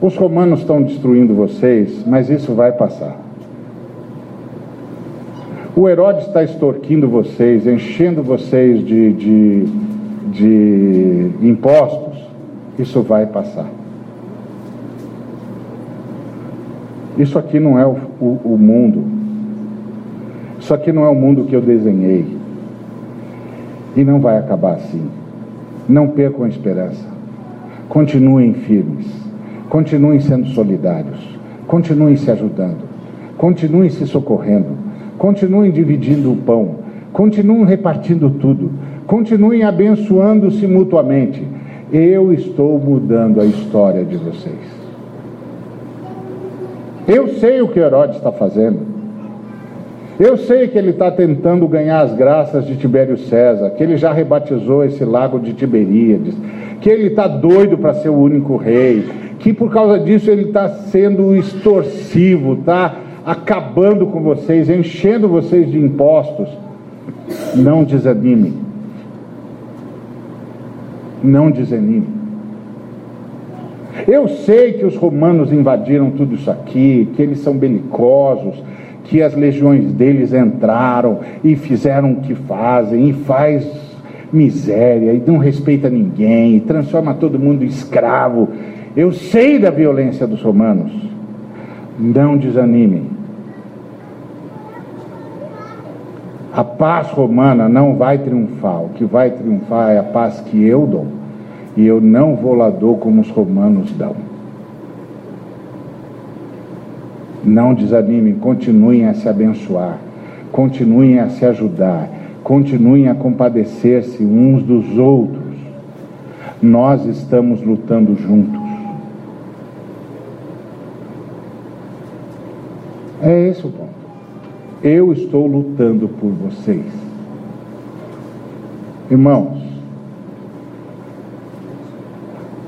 os romanos estão destruindo vocês, mas isso vai passar. O Herodes está extorquindo vocês, enchendo vocês de, de, de impostos, isso vai passar. Isso aqui não é o, o, o mundo. Isso aqui não é o mundo que eu desenhei. E não vai acabar assim. Não percam a esperança. Continuem firmes. Continuem sendo solidários. Continuem se ajudando. Continuem se socorrendo. Continuem dividindo o pão. Continuem repartindo tudo. Continuem abençoando-se mutuamente. Eu estou mudando a história de vocês. Eu sei o que Herodes está fazendo. Eu sei que ele está tentando ganhar as graças de Tibério César, que ele já rebatizou esse lago de Tiberíades, que ele está doido para ser o único rei, que por causa disso ele está sendo extorsivo, está acabando com vocês, enchendo vocês de impostos. Não desanime. Não desanime. Eu sei que os romanos invadiram tudo isso aqui, que eles são belicosos, que as legiões deles entraram e fizeram o que fazem, e faz miséria, e não respeita ninguém, e transforma todo mundo em escravo. Eu sei da violência dos romanos. Não desanime. A paz romana não vai triunfar. O que vai triunfar é a paz que eu dou e eu não vou lá dou como os romanos dão. Não desanimem, continuem a se abençoar, continuem a se ajudar, continuem a compadecer-se uns dos outros. Nós estamos lutando juntos. É esse o ponto. Eu estou lutando por vocês. Irmãos,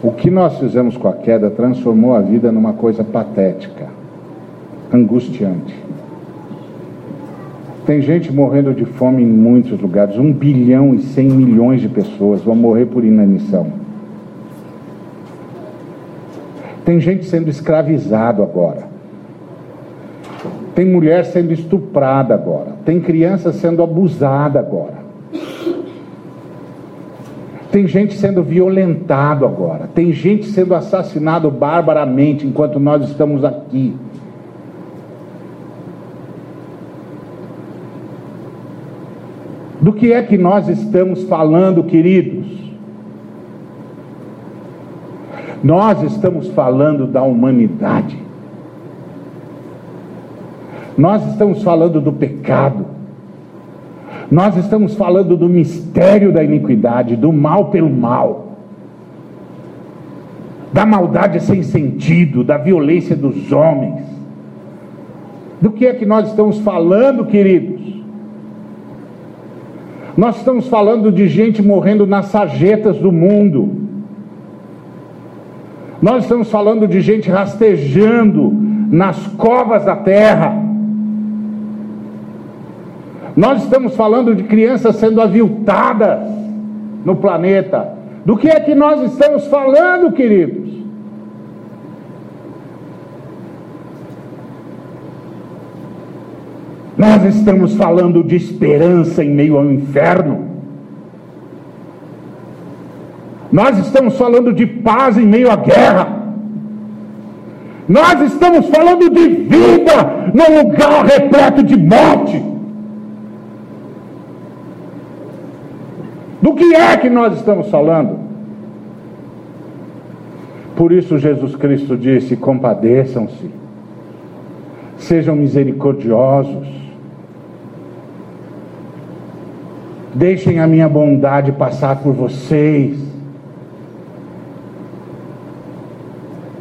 o que nós fizemos com a queda transformou a vida numa coisa patética, angustiante. Tem gente morrendo de fome em muitos lugares. Um bilhão e cem milhões de pessoas vão morrer por inanição. Tem gente sendo escravizado agora. Tem mulher sendo estuprada agora. Tem criança sendo abusada agora. Tem gente sendo violentado agora. Tem gente sendo assassinado barbaramente enquanto nós estamos aqui. Do que é que nós estamos falando, queridos? Nós estamos falando da humanidade. Nós estamos falando do pecado. Nós estamos falando do mistério da iniquidade, do mal pelo mal, da maldade sem sentido, da violência dos homens. Do que é que nós estamos falando, queridos? Nós estamos falando de gente morrendo nas sarjetas do mundo. Nós estamos falando de gente rastejando nas covas da terra. Nós estamos falando de crianças sendo aviltadas no planeta. Do que é que nós estamos falando, queridos? Nós estamos falando de esperança em meio ao inferno. Nós estamos falando de paz em meio à guerra. Nós estamos falando de vida num lugar repleto de morte. Do que é que nós estamos falando? Por isso Jesus Cristo disse: compadeçam-se, sejam misericordiosos, deixem a minha bondade passar por vocês,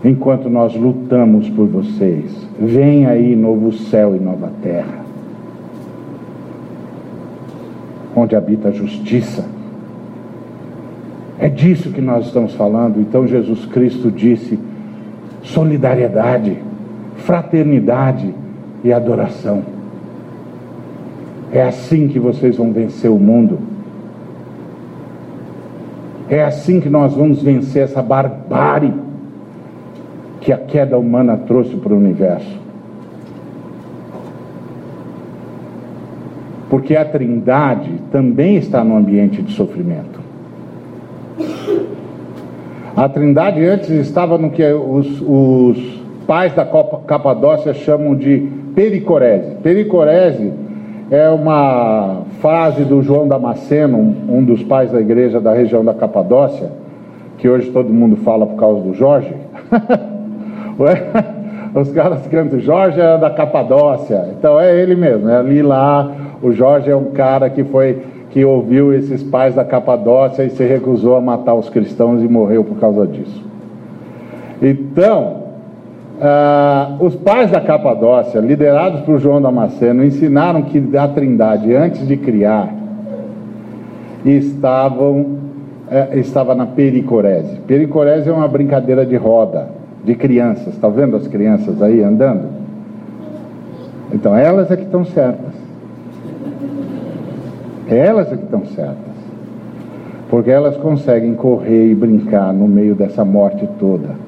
enquanto nós lutamos por vocês. Vem aí novo céu e nova terra, onde habita a justiça é disso que nós estamos falando. Então Jesus Cristo disse: solidariedade, fraternidade e adoração. É assim que vocês vão vencer o mundo. É assim que nós vamos vencer essa barbárie que a queda humana trouxe para o universo. Porque a Trindade também está no ambiente de sofrimento. A Trindade antes estava no que os, os pais da Capadócia chamam de pericorese. Pericorese é uma frase do João Damasceno, um dos pais da igreja da região da Capadócia, que hoje todo mundo fala por causa do Jorge. Os caras cantam, Jorge é da Capadócia. Então é ele mesmo, é ali lá. O Jorge é um cara que foi que ouviu esses pais da Capadócia e se recusou a matar os cristãos e morreu por causa disso. Então, ah, os pais da Capadócia, liderados por João Damasceno, ensinaram que a Trindade, antes de criar, estavam, eh, estava na pericorese. Pericorese é uma brincadeira de roda, de crianças. Está vendo as crianças aí andando? Então, elas é que estão certas. Elas é que estão certas. Porque elas conseguem correr e brincar no meio dessa morte toda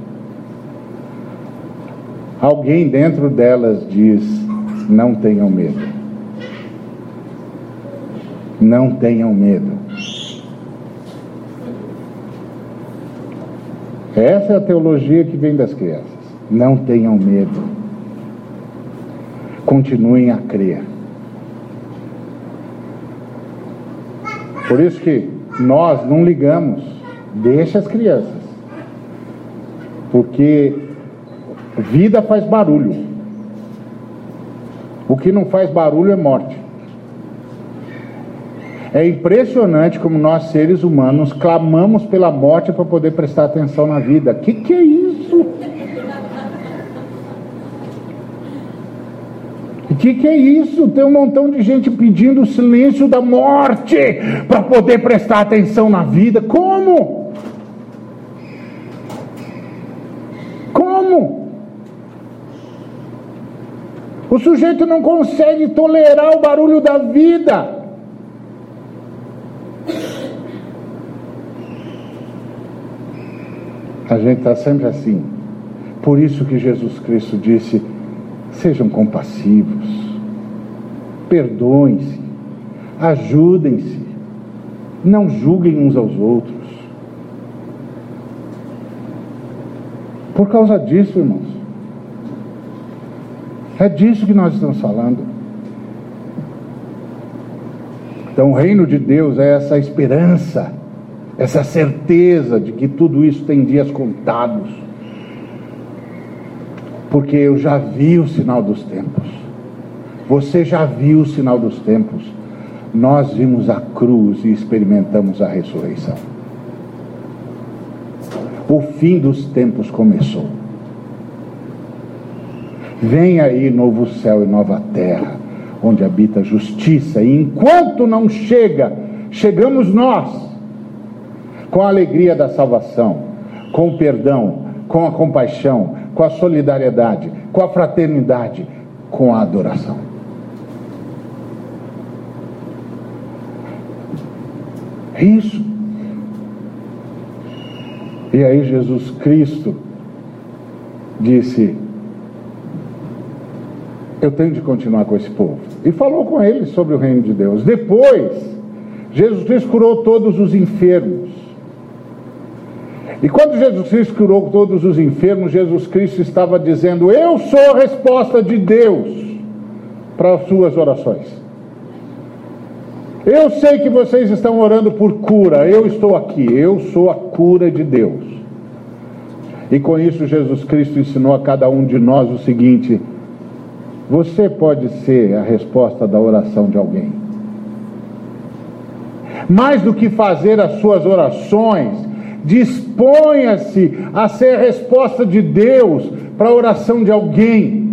Alguém dentro delas diz: não tenham medo. Não tenham medo. Essa é a teologia que vem das crianças. Não tenham medo. Continuem a crer. Por isso que nós não ligamos. Deixa as crianças. Porque Vida faz barulho. O que não faz barulho é morte. É impressionante como nós, seres humanos, clamamos pela morte para poder prestar atenção na vida. O que, que é isso? Que, que é isso? Tem um montão de gente pedindo o silêncio da morte para poder prestar atenção na vida. Como? Como? O sujeito não consegue tolerar o barulho da vida. A gente está sempre assim. Por isso que Jesus Cristo disse: sejam compassivos, perdoem-se, ajudem-se, não julguem uns aos outros. Por causa disso, irmãos, é disso que nós estamos falando. Então, o reino de Deus é essa esperança, essa certeza de que tudo isso tem dias contados. Porque eu já vi o sinal dos tempos. Você já viu o sinal dos tempos. Nós vimos a cruz e experimentamos a ressurreição. O fim dos tempos começou. Vem aí novo céu e nova terra, onde habita a justiça, e enquanto não chega, chegamos nós, com a alegria da salvação, com o perdão, com a compaixão, com a solidariedade, com a fraternidade, com a adoração. É isso. E aí Jesus Cristo disse: eu tenho de continuar com esse povo. E falou com eles sobre o reino de Deus. Depois, Jesus Cristo curou todos os enfermos. E quando Jesus Cristo curou todos os enfermos, Jesus Cristo estava dizendo: Eu sou a resposta de Deus para as suas orações. Eu sei que vocês estão orando por cura, eu estou aqui, eu sou a cura de Deus. E com isso, Jesus Cristo ensinou a cada um de nós o seguinte: você pode ser a resposta da oração de alguém. Mais do que fazer as suas orações, disponha-se a ser a resposta de Deus para a oração de alguém.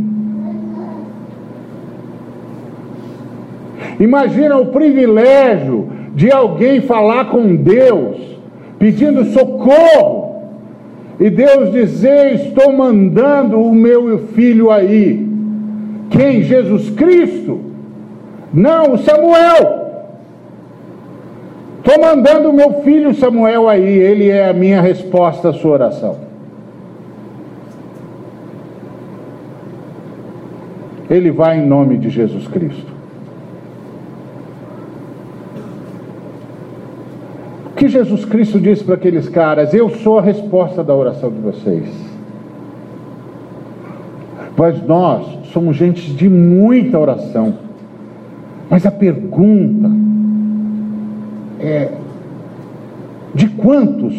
Imagina o privilégio de alguém falar com Deus, pedindo socorro, E Deus dizer: Estou mandando o meu filho aí. Quem? Jesus Cristo? Não, Samuel. Estou mandando o meu filho Samuel aí, ele é a minha resposta à sua oração. Ele vai em nome de Jesus Cristo. O que Jesus Cristo disse para aqueles caras? Eu sou a resposta da oração de vocês. Mas nós somos gente de muita oração. Mas a pergunta é: de quantos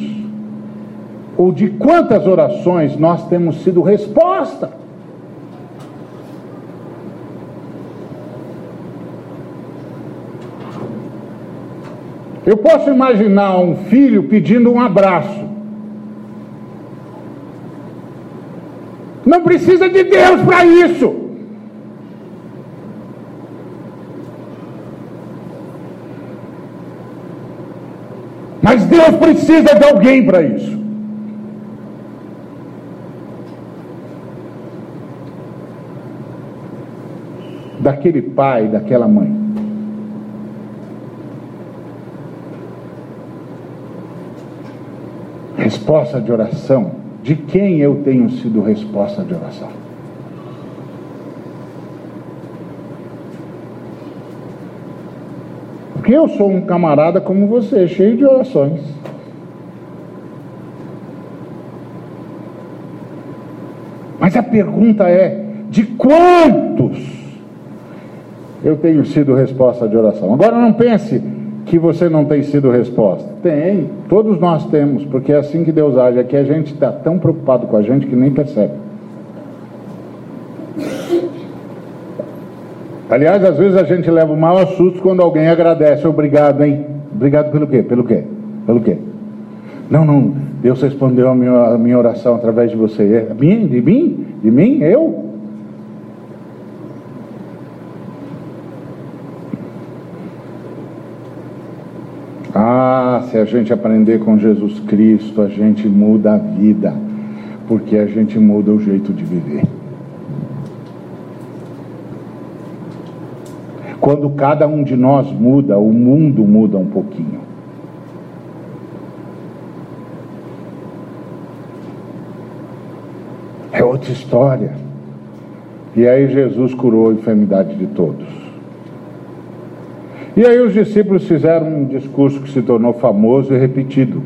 ou de quantas orações nós temos sido resposta? Eu posso imaginar um filho pedindo um abraço. Não precisa de Deus para isso. Mas Deus precisa de alguém para isso. Daquele pai, daquela mãe. resposta de oração, de quem eu tenho sido resposta de oração? Porque eu sou um camarada como você, cheio de orações. Mas a pergunta é: de quantos eu tenho sido resposta de oração? Agora não pense que você não tem sido resposta? Tem, todos nós temos, porque é assim que Deus age. Aqui a gente está tão preocupado com a gente que nem percebe. Aliás, às vezes a gente leva o maior susto quando alguém agradece. Obrigado, hein? Obrigado pelo quê? Pelo quê? Pelo quê? Não, não. Deus respondeu a minha, a minha oração através de você. É, mim? De mim? De mim? Eu? Ah, se a gente aprender com Jesus Cristo, a gente muda a vida, porque a gente muda o jeito de viver. Quando cada um de nós muda, o mundo muda um pouquinho. É outra história. E aí Jesus curou a enfermidade de todos. E aí os discípulos fizeram um discurso que se tornou famoso e repetido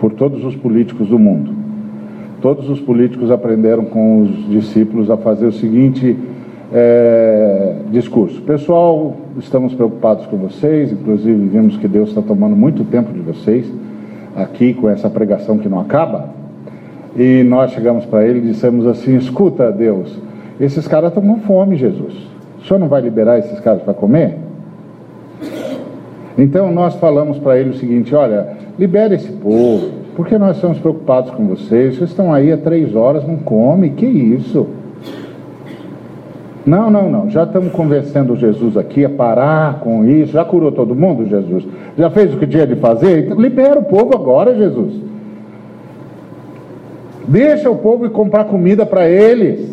por todos os políticos do mundo. Todos os políticos aprenderam com os discípulos a fazer o seguinte é, discurso: Pessoal, estamos preocupados com vocês, inclusive vimos que Deus está tomando muito tempo de vocês aqui com essa pregação que não acaba. E nós chegamos para ele e dissemos assim: Escuta, Deus, esses caras estão com fome, Jesus. O senhor não vai liberar esses caras para comer? Então nós falamos para ele o seguinte: olha, libere esse povo, porque nós estamos preocupados com vocês. Vocês estão aí há três horas, não come, que isso? Não, não, não. Já estamos convencendo Jesus aqui a parar com isso. Já curou todo mundo, Jesus? Já fez o que tinha de fazer? Então, libera o povo agora, Jesus. Deixa o povo ir comprar comida para eles.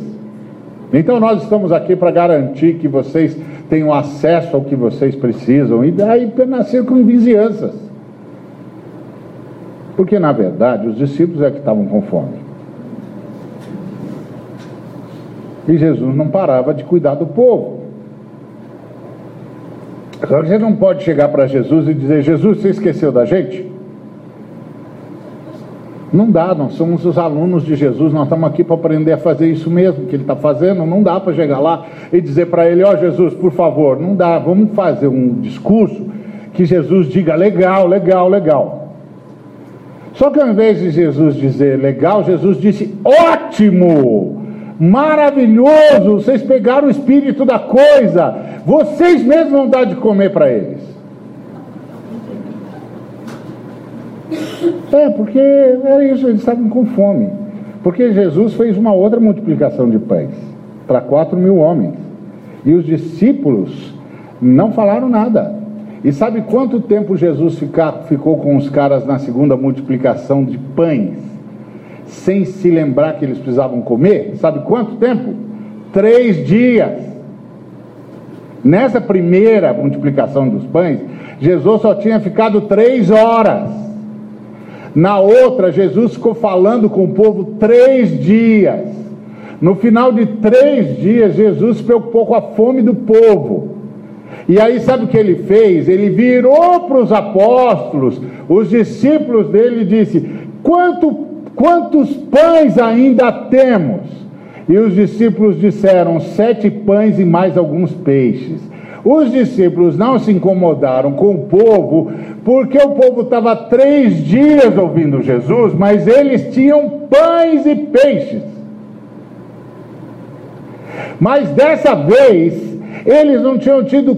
Então nós estamos aqui para garantir que vocês tenham acesso ao que vocês precisam e daí nascer com vizinhanças. Porque na verdade os discípulos é que estavam com fome. E Jesus não parava de cuidar do povo. Agora você não pode chegar para Jesus e dizer: Jesus, você esqueceu da gente? Não dá, nós somos os alunos de Jesus, nós estamos aqui para aprender a fazer isso mesmo que ele está fazendo. Não dá para chegar lá e dizer para ele: Ó oh, Jesus, por favor, não dá, vamos fazer um discurso que Jesus diga legal, legal, legal. Só que ao invés de Jesus dizer legal, Jesus disse ótimo, maravilhoso, vocês pegaram o espírito da coisa, vocês mesmos vão dar de comer para eles. É, porque era isso, eles estavam com fome. Porque Jesus fez uma outra multiplicação de pães para quatro mil homens. E os discípulos não falaram nada. E sabe quanto tempo Jesus fica, ficou com os caras na segunda multiplicação de pães? Sem se lembrar que eles precisavam comer? Sabe quanto tempo? Três dias. Nessa primeira multiplicação dos pães, Jesus só tinha ficado três horas. Na outra, Jesus ficou falando com o povo três dias. No final de três dias, Jesus se preocupou com a fome do povo. E aí, sabe o que ele fez? Ele virou para os apóstolos, os discípulos dele, e disse: Quanto, Quantos pães ainda temos? E os discípulos disseram: Sete pães e mais alguns peixes. Os discípulos não se incomodaram com o povo, porque o povo estava três dias ouvindo Jesus, mas eles tinham pães e peixes. Mas dessa vez, eles não tinham tido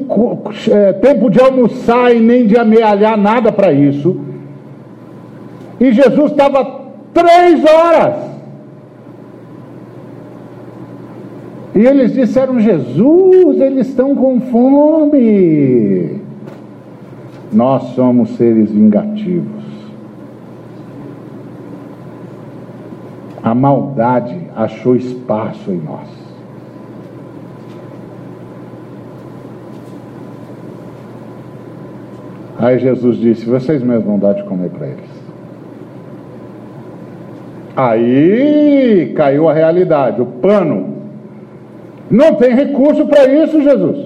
é, tempo de almoçar e nem de amealhar nada para isso. E Jesus estava três horas. E eles disseram: Jesus, eles estão com fome. Nós somos seres vingativos. A maldade achou espaço em nós. Aí Jesus disse: Vocês mesmos vão dar de comer para eles. Aí caiu a realidade, o pano. Não tem recurso para isso, Jesus.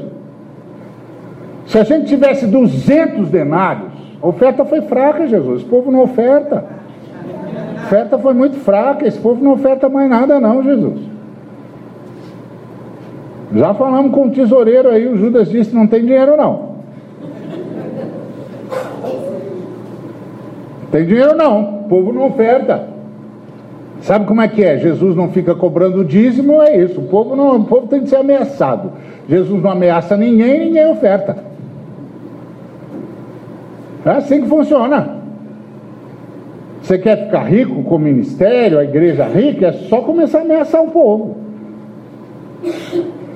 Se a gente tivesse 200 denários, a oferta foi fraca, Jesus. O povo não oferta. A oferta foi muito fraca. Esse povo não oferta mais nada, não, Jesus. Já falamos com o tesoureiro aí, o Judas disse: não tem dinheiro, não. Tem dinheiro não, o povo não oferta. Sabe como é que é? Jesus não fica cobrando dízimo, é isso. O povo, não, o povo tem que ser ameaçado. Jesus não ameaça ninguém, ninguém oferta. É assim que funciona. Você quer ficar rico com o ministério, a igreja rica, é só começar a ameaçar o povo.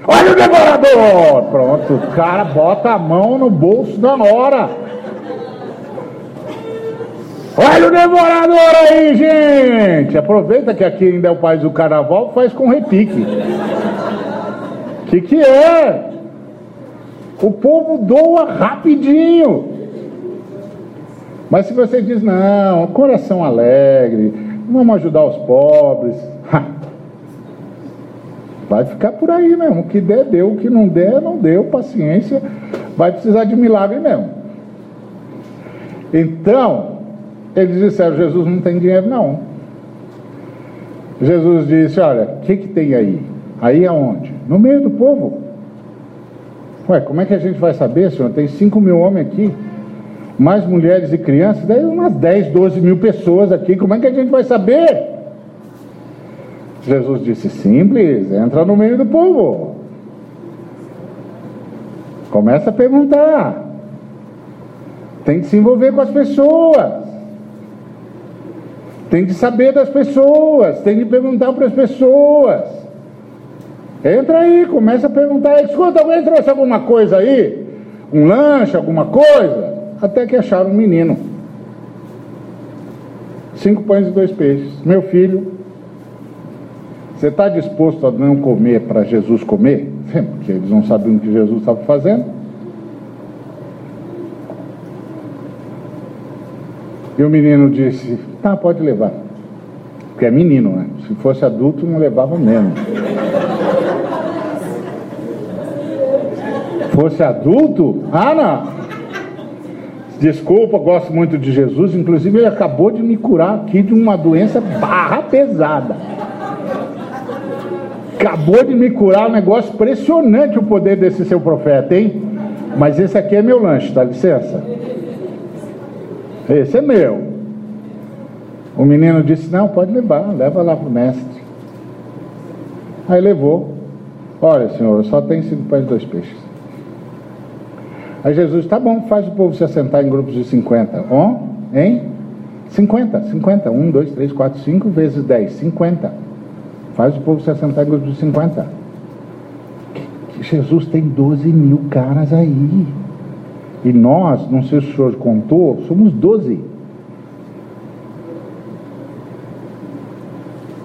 Olha o devorador! Pronto, o cara bota a mão no bolso na hora. Olha o devorador aí, gente! Aproveita que aqui ainda é o país do carnaval, faz com repique. O que, que é? O povo doa rapidinho. Mas se você diz, não, coração alegre, vamos ajudar os pobres, vai ficar por aí mesmo. O que der, deu. O que não der, não deu. Paciência, vai precisar de milagre mesmo. Então, eles disseram: Jesus não tem dinheiro, não. Jesus disse: Olha, o que, que tem aí? Aí aonde? No meio do povo. Ué, como é que a gente vai saber, senhor? Tem 5 mil homens aqui, mais mulheres e crianças, daí umas 10, 12 mil pessoas aqui, como é que a gente vai saber? Jesus disse: Simples, entra no meio do povo. Começa a perguntar. Tem que se envolver com as pessoas. Tem de saber das pessoas, tem de perguntar para as pessoas. Entra aí, começa a perguntar. Escuta, alguém trouxe alguma coisa aí? Um lanche, alguma coisa? Até que acharam um menino. Cinco pães e dois peixes. Meu filho, você está disposto a não comer para Jesus comer? Porque eles não sabiam o que Jesus estava fazendo. E o menino disse: Tá, pode levar. Porque é menino, né? Se fosse adulto, não levava mesmo. Fosse adulto? Ah, não. Desculpa, gosto muito de Jesus. Inclusive, ele acabou de me curar aqui de uma doença barra pesada. Acabou de me curar, um negócio impressionante o poder desse seu profeta, hein? Mas esse aqui é meu lanche, dá licença. Esse é meu. O menino disse: Não, pode levar, leva lá para o mestre. Aí levou. Olha, senhor, só tem cinco pães e dois peixes. Aí Jesus, tá bom, faz o povo se assentar em grupos de 50. Ó, oh, hein? 50, 50. 1, 2, 3, 4, 5 vezes 10, 50. Faz o povo se assentar em grupos de 50. Jesus tem 12 mil caras aí. E nós, não sei se o senhor contou, somos 12.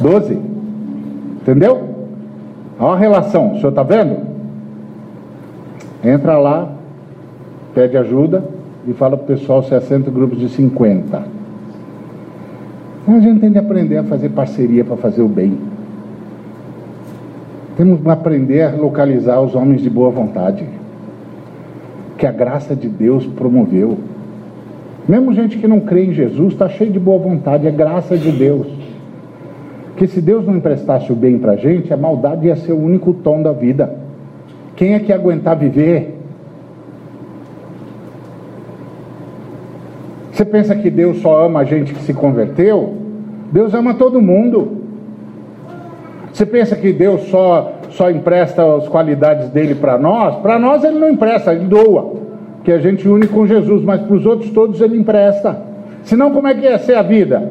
12. Entendeu? Olha a relação, o senhor está vendo? Entra lá, pede ajuda e fala para o pessoal 60 grupos de 50. Então a gente tem que aprender a fazer parceria para fazer o bem. Temos que aprender a localizar os homens de boa vontade, que a graça de Deus promoveu. Mesmo gente que não crê em Jesus está cheio de boa vontade, é graça de Deus. Que se Deus não emprestasse o bem para a gente, a maldade ia ser o único tom da vida. Quem é que ia aguentar viver? Você pensa que Deus só ama a gente que se converteu? Deus ama todo mundo. Você pensa que Deus só, só empresta as qualidades dele para nós? Para nós ele não empresta, ele doa. Que a gente une com Jesus, mas para os outros todos ele empresta. Senão, como é que ia ser a vida?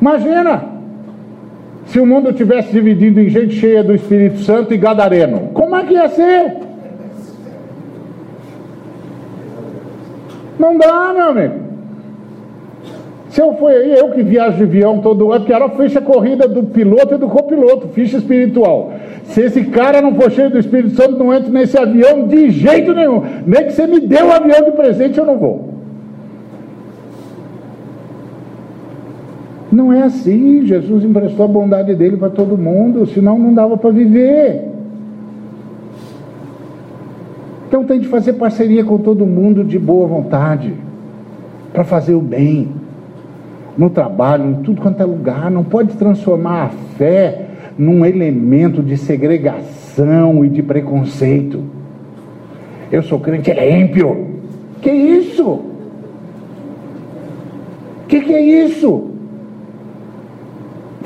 Imagina se o mundo tivesse dividido em gente cheia do Espírito Santo e gadareno. Como é que ia ser? Não dá, meu amigo. Se eu for aí, eu que viajo de avião todo ano, quero a ficha corrida do piloto e do copiloto, ficha espiritual. Se esse cara não for cheio do Espírito Santo, não entro nesse avião de jeito nenhum. Nem que você me dê o um avião de presente, eu não vou. Não é assim. Jesus emprestou a bondade dele para todo mundo, senão não dava para viver. Então tem de fazer parceria com todo mundo de boa vontade, para fazer o bem, no trabalho, em tudo quanto é lugar. Não pode transformar a fé num elemento de segregação e de preconceito. Eu sou crente, ele é ímpio. Que isso? Que que é isso?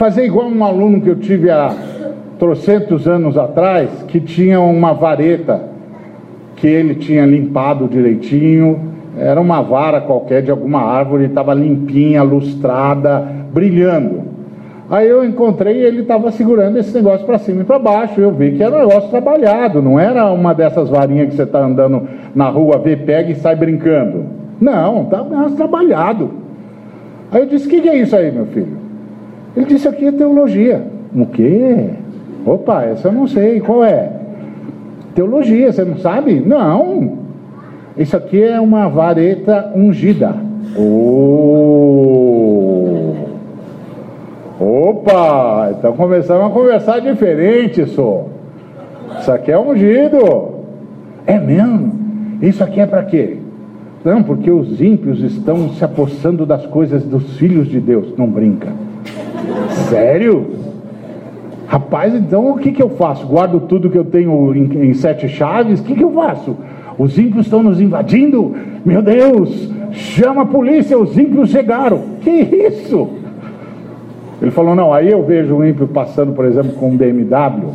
fazer igual um aluno que eu tive há trocentos anos atrás, que tinha uma vareta que ele tinha limpado direitinho, era uma vara qualquer de alguma árvore, estava limpinha, lustrada, brilhando. Aí eu encontrei e ele estava segurando esse negócio para cima e para baixo. Eu vi que era um negócio trabalhado, não era uma dessas varinhas que você está andando na rua, vê, pega e sai brincando. Não, estava um negócio trabalhado. Aí eu disse: O que, que é isso aí, meu filho? Ele disse aqui é teologia. O quê? Opa, essa eu não sei. Qual é? Teologia, você não sabe? Não. Isso aqui é uma vareta ungida. Oh. Opa, então começamos a conversar diferente, só. Isso aqui é ungido. É mesmo? Isso aqui é para quê? Não, porque os ímpios estão se apossando das coisas dos filhos de Deus. Não brinca. Sério? Rapaz, então o que, que eu faço? Guardo tudo que eu tenho em, em sete chaves? O que, que eu faço? Os ímpios estão nos invadindo? Meu Deus, chama a polícia, os ímpios chegaram. Que isso? Ele falou: não, aí eu vejo um ímpio passando, por exemplo, com um BMW.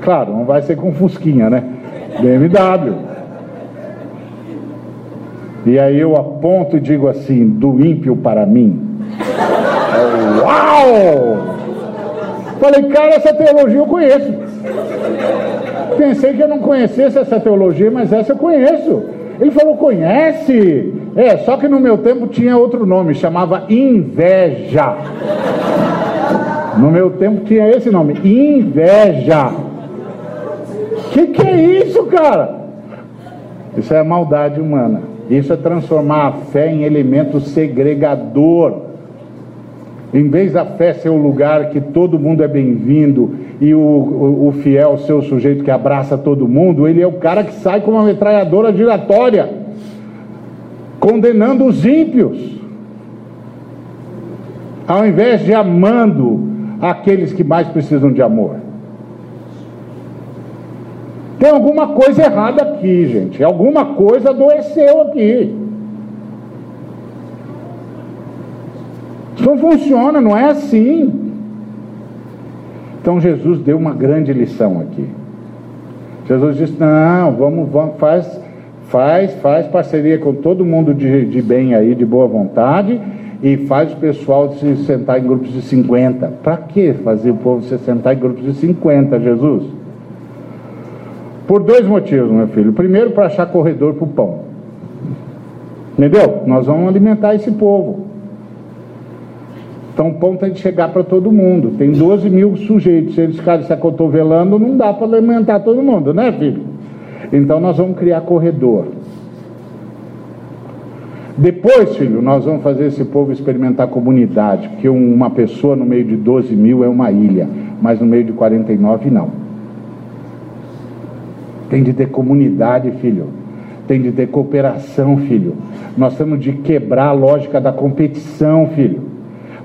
Claro, não vai ser com Fusquinha, né? BMW. E aí eu aponto e digo assim: do ímpio para mim Uau! Falei, cara, essa teologia eu conheço. Pensei que eu não conhecesse essa teologia, mas essa eu conheço. Ele falou, conhece? É, só que no meu tempo tinha outro nome, chamava inveja. No meu tempo tinha esse nome, inveja. Que que é isso, cara? Isso é maldade humana. Isso é transformar a fé em elemento segregador. Em vez da fé ser o lugar que todo mundo é bem-vindo e o, o, o, fiel o sujeito que abraça todo mundo, ele é o cara que sai com uma metralhadora giratória, condenando os ímpios, ao invés de amando aqueles que mais precisam de amor. Tem alguma coisa errada aqui, gente. Alguma coisa adoeceu aqui. Isso não funciona, não é assim. Então Jesus deu uma grande lição aqui. Jesus disse: não, vamos, vamos faz, faz, faz parceria com todo mundo de, de bem aí, de boa vontade, e faz o pessoal se sentar em grupos de 50. Para que fazer o povo se sentar em grupos de 50, Jesus? Por dois motivos, meu filho. Primeiro, para achar corredor para o pão. Entendeu? Nós vamos alimentar esse povo. Então o pão tem que chegar para todo mundo. Tem 12 mil sujeitos. Se eles ficarem se acotovelando, não dá para alimentar todo mundo, né, filho? Então nós vamos criar corredor. Depois, filho, nós vamos fazer esse povo experimentar comunidade, porque uma pessoa no meio de 12 mil é uma ilha, mas no meio de 49 não. Tem de ter comunidade, filho. Tem de ter cooperação, filho. Nós temos de quebrar a lógica da competição, filho.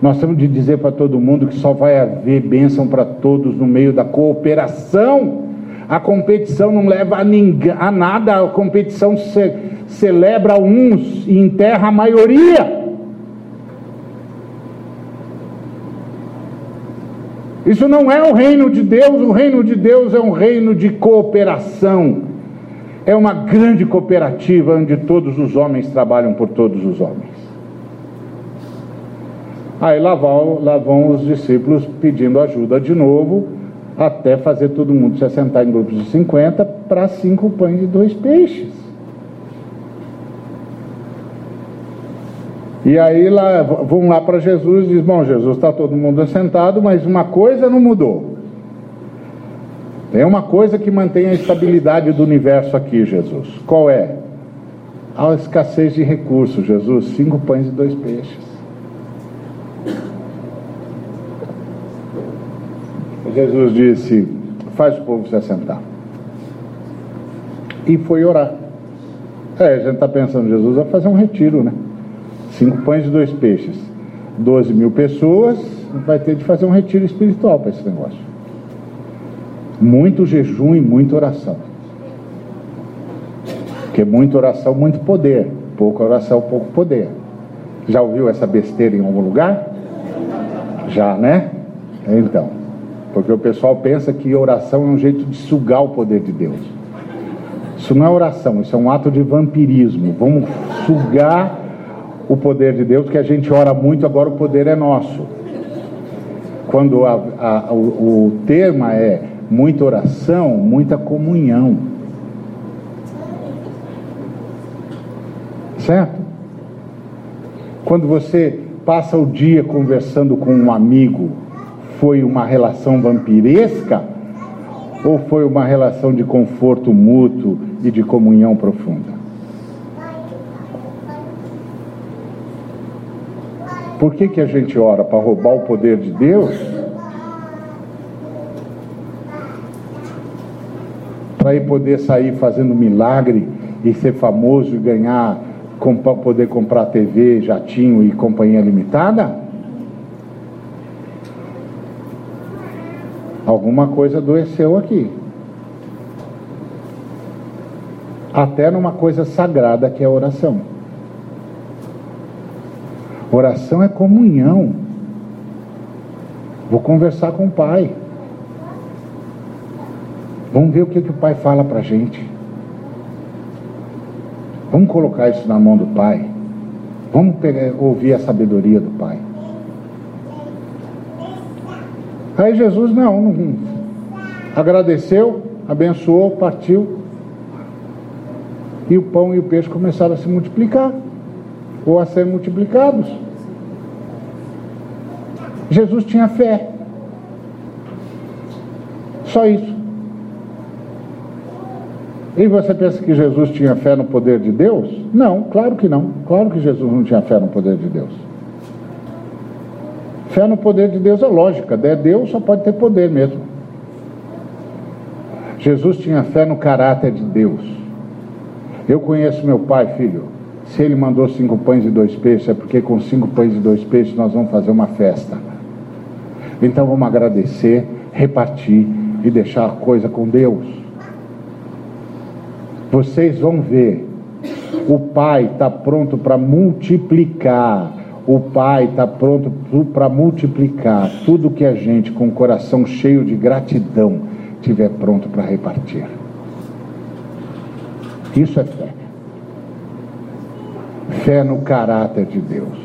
Nós temos de dizer para todo mundo que só vai haver bênção para todos no meio da cooperação. A competição não leva a, ninguém, a nada, a competição se, celebra uns e enterra a maioria. Isso não é o reino de Deus, o reino de Deus é um reino de cooperação. É uma grande cooperativa onde todos os homens trabalham por todos os homens. Aí lá vão, lá vão os discípulos pedindo ajuda de novo, até fazer todo mundo se assentar em grupos de 50 para cinco pães e dois peixes. E aí lá, vão lá para Jesus e diz, bom, Jesus, está todo mundo assentado, mas uma coisa não mudou. Tem uma coisa que mantém a estabilidade do universo aqui, Jesus. Qual é? A escassez de recursos, Jesus. Cinco pães e dois peixes. Jesus disse: faz o povo se assentar. E foi orar. É, a gente está pensando, Jesus vai fazer um retiro, né? Cinco pães e dois peixes. Doze mil pessoas, vai ter de fazer um retiro espiritual para esse negócio. Muito jejum e muita oração. Porque muita oração, muito poder. Pouca oração, pouco poder. Já ouviu essa besteira em algum lugar? Já, né? Então. Porque o pessoal pensa que oração é um jeito de sugar o poder de Deus. Isso não é oração, isso é um ato de vampirismo. Vamos sugar o poder de Deus, que a gente ora muito, agora o poder é nosso. Quando a, a, o, o tema é muita oração, muita comunhão. Certo? Quando você passa o dia conversando com um amigo, foi uma relação vampiresca ou foi uma relação de conforto mútuo e de comunhão profunda? Por que, que a gente ora? Para roubar o poder de Deus? Para poder sair fazendo milagre e ser famoso e ganhar, poder comprar TV, jatinho e companhia limitada? Alguma coisa adoeceu aqui. Até numa coisa sagrada que é a oração. Oração é comunhão. Vou conversar com o Pai. Vamos ver o que, que o Pai fala para a gente. Vamos colocar isso na mão do Pai. Vamos pegar, ouvir a sabedoria do Pai. Aí Jesus não, não agradeceu, abençoou, partiu. E o pão e o peixe começaram a se multiplicar, ou a ser multiplicados. Jesus tinha fé. Só isso. E você pensa que Jesus tinha fé no poder de Deus? Não, claro que não. Claro que Jesus não tinha fé no poder de Deus. Fé no poder de Deus é lógica, é Deus só pode ter poder mesmo. Jesus tinha fé no caráter de Deus. Eu conheço meu pai, filho. Se ele mandou cinco pães e dois peixes, é porque com cinco pães e dois peixes nós vamos fazer uma festa. Então vamos agradecer, repartir e deixar a coisa com Deus. Vocês vão ver, o Pai está pronto para multiplicar o Pai está pronto para multiplicar tudo que a gente, com o coração cheio de gratidão, tiver pronto para repartir. Isso é fé. Fé no caráter de Deus.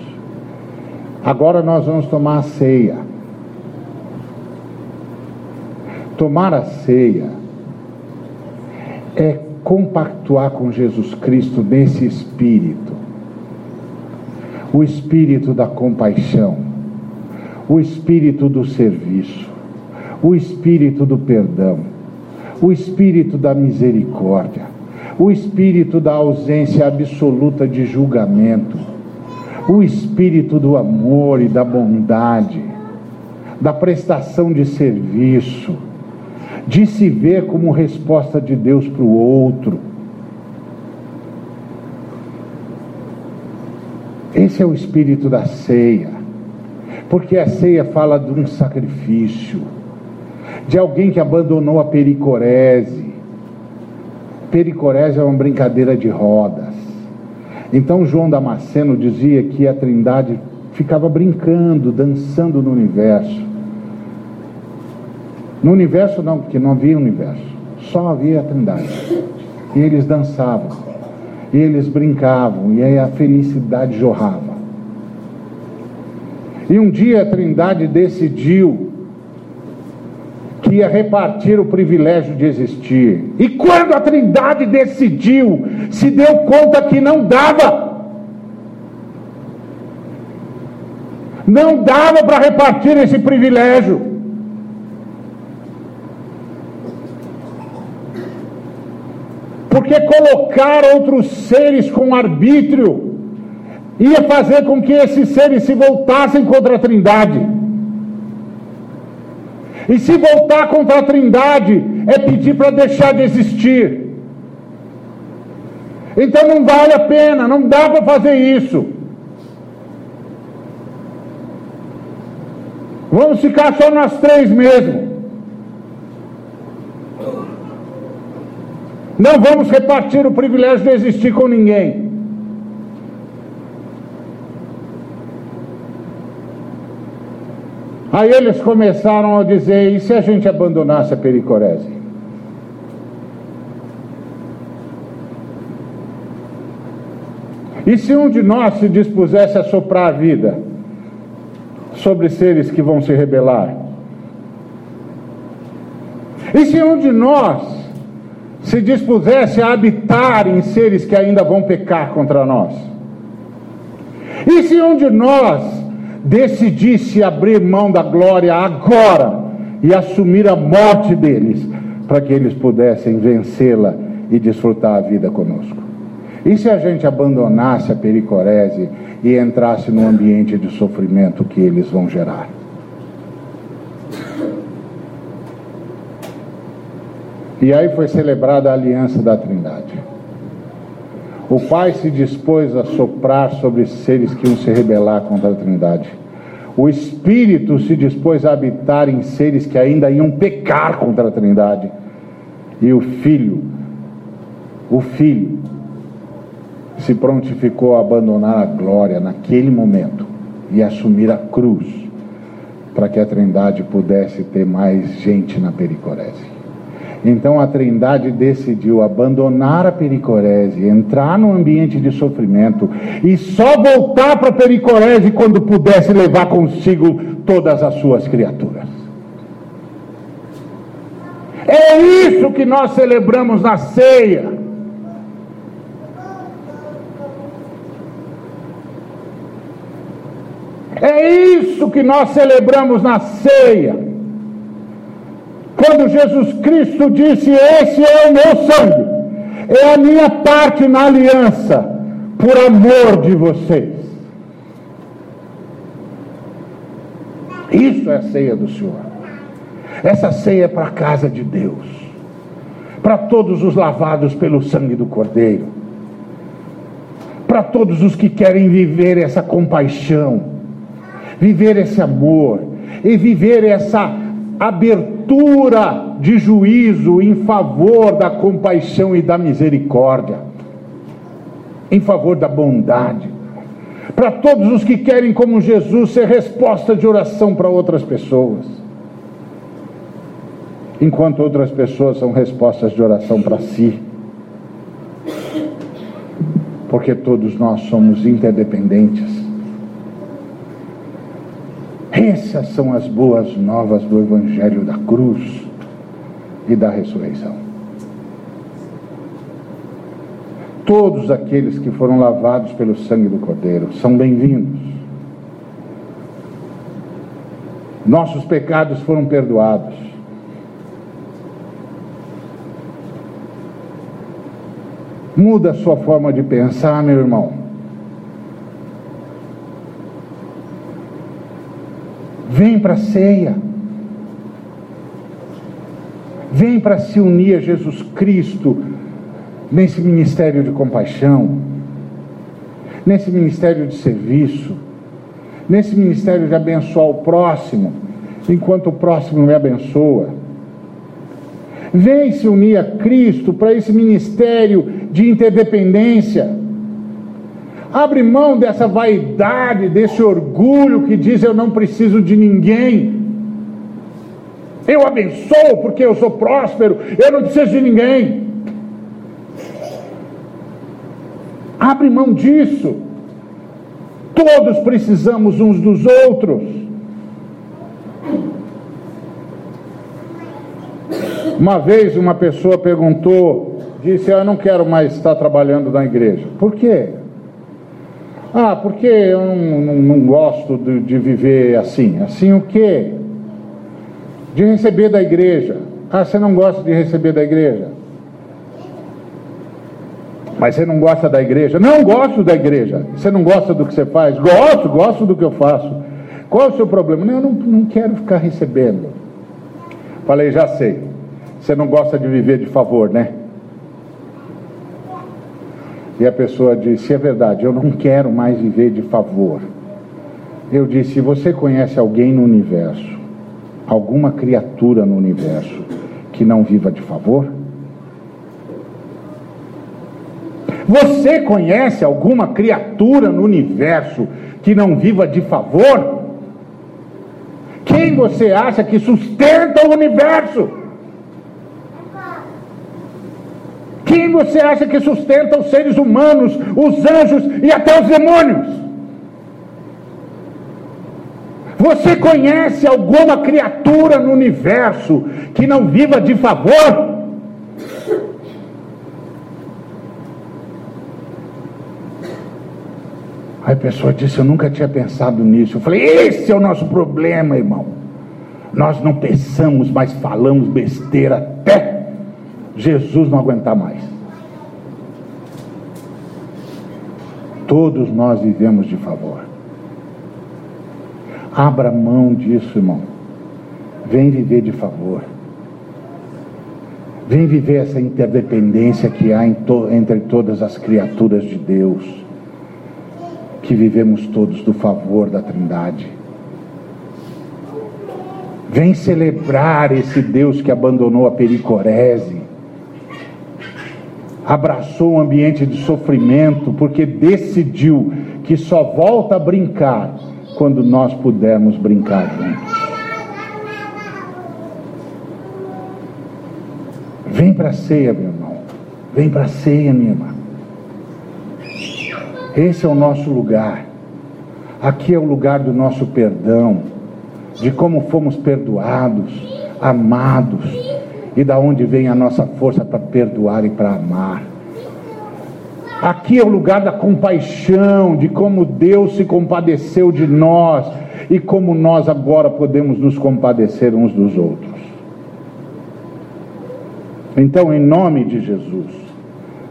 Agora nós vamos tomar a ceia. Tomar a ceia é compactuar com Jesus Cristo nesse espírito o espírito da compaixão, o espírito do serviço, o espírito do perdão, o espírito da misericórdia, o espírito da ausência absoluta de julgamento, o espírito do amor e da bondade, da prestação de serviço, de se ver como resposta de Deus para o outro. Esse é o espírito da ceia, porque a ceia fala de um sacrifício, de alguém que abandonou a pericorese. Pericorese é uma brincadeira de rodas. Então João Damasceno dizia que a Trindade ficava brincando, dançando no universo. No universo não, porque não havia universo, só havia a Trindade. E eles dançavam, eles brincavam, e aí a felicidade jorrava. E um dia a Trindade decidiu que ia repartir o privilégio de existir. E quando a Trindade decidiu, se deu conta que não dava. Não dava para repartir esse privilégio. Porque colocar outros seres com arbítrio ia fazer com que esses seres se voltassem contra a Trindade. E se voltar contra a Trindade é pedir para deixar de existir. Então não vale a pena, não dá para fazer isso. Vamos ficar só nós três mesmo. Não vamos repartir o privilégio de existir com ninguém. Aí eles começaram a dizer: e se a gente abandonasse a pericorese? E se um de nós se dispusesse a soprar a vida sobre seres que vão se rebelar? E se um de nós se dispusesse a habitar em seres que ainda vão pecar contra nós? E se um de nós decidisse abrir mão da glória agora e assumir a morte deles, para que eles pudessem vencê-la e desfrutar a vida conosco? E se a gente abandonasse a pericorese e entrasse no ambiente de sofrimento que eles vão gerar? E aí foi celebrada a aliança da Trindade. O Pai se dispôs a soprar sobre seres que iam se rebelar contra a Trindade. O Espírito se dispôs a habitar em seres que ainda iam pecar contra a Trindade. E o Filho, o Filho, se prontificou a abandonar a glória naquele momento e assumir a cruz para que a Trindade pudesse ter mais gente na pericorese. Então a Trindade decidiu abandonar a pericorese, entrar no ambiente de sofrimento e só voltar para a pericorese quando pudesse levar consigo todas as suas criaturas. É isso que nós celebramos na ceia. É isso que nós celebramos na ceia. Quando Jesus Cristo disse: Esse é o meu sangue, é a minha parte na aliança, por amor de vocês. Isso é a ceia do Senhor. Essa ceia é para a casa de Deus, para todos os lavados pelo sangue do Cordeiro, para todos os que querem viver essa compaixão, viver esse amor e viver essa abertura de juízo em favor da compaixão e da misericórdia, em favor da bondade. Para todos os que querem, como Jesus, ser resposta de oração para outras pessoas, enquanto outras pessoas são respostas de oração para si. Porque todos nós somos interdependentes essas são as boas novas do Evangelho da cruz e da ressurreição. Todos aqueles que foram lavados pelo sangue do Cordeiro são bem-vindos. Nossos pecados foram perdoados. Muda a sua forma de pensar, meu irmão. Vem para a ceia. Vem para se unir a Jesus Cristo nesse ministério de compaixão, nesse ministério de serviço, nesse ministério de abençoar o próximo, enquanto o próximo me abençoa. Vem se unir a Cristo para esse ministério de interdependência. Abre mão dessa vaidade, desse orgulho que diz eu não preciso de ninguém. Eu abençoo porque eu sou próspero, eu não preciso de ninguém. Abre mão disso. Todos precisamos uns dos outros. Uma vez uma pessoa perguntou, disse: Eu não quero mais estar trabalhando na igreja. Por quê? Ah, porque eu não, não, não gosto de, de viver assim. Assim o quê? de receber da igreja. Ah, você não gosta de receber da igreja? Mas você não gosta da igreja? Não gosto da igreja. Você não gosta do que você faz? Gosto, gosto do que eu faço. Qual é o seu problema? Não, eu não, não quero ficar recebendo. Falei, já sei. Você não gosta de viver de favor, né? E a pessoa disse: É verdade, eu não quero mais viver de favor. Eu disse: Você conhece alguém no universo alguma criatura no universo que não viva de favor? Você conhece alguma criatura no universo que não viva de favor? Quem você acha que sustenta o universo? Quem você acha que sustenta os seres humanos, os anjos e até os demônios? Você conhece alguma criatura no universo que não viva de favor? Aí a pessoa disse: Eu nunca tinha pensado nisso. Eu falei: Esse é o nosso problema, irmão. Nós não pensamos, mas falamos besteira até Jesus não aguentar mais. Todos nós vivemos de favor. Abra mão disso, irmão. Vem viver de favor. Vem viver essa interdependência que há to entre todas as criaturas de Deus. Que vivemos todos do favor da Trindade. Vem celebrar esse Deus que abandonou a pericorese. Abraçou um ambiente de sofrimento porque decidiu que só volta a brincar quando nós pudermos brincar juntos. Vem para a ceia, meu irmão. Vem para a ceia, minha irmã. Esse é o nosso lugar. Aqui é o lugar do nosso perdão, de como fomos perdoados, amados, e da onde vem a nossa força para perdoar e para amar. Aqui é o lugar da compaixão, de como Deus se compadeceu de nós e como nós agora podemos nos compadecer uns dos outros. Então, em nome de Jesus,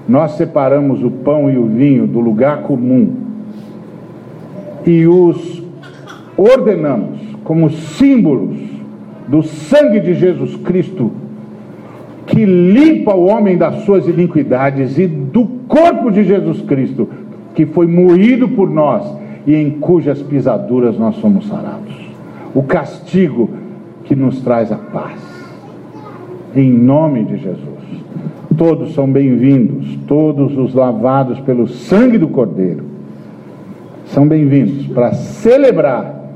nós separamos o pão e o vinho do lugar comum e os ordenamos como símbolos do sangue de Jesus Cristo que limpa o homem das suas iniquidades e do corpo de Jesus Cristo, que foi moído por nós e em cujas pisaduras nós somos sarados. O castigo que nos traz a paz. Em nome de Jesus. Todos são bem-vindos, todos os lavados pelo sangue do Cordeiro são bem-vindos para celebrar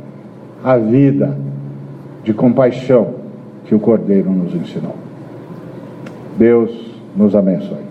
a vida de compaixão que o Cordeiro nos ensinou. Deus nos abençoe.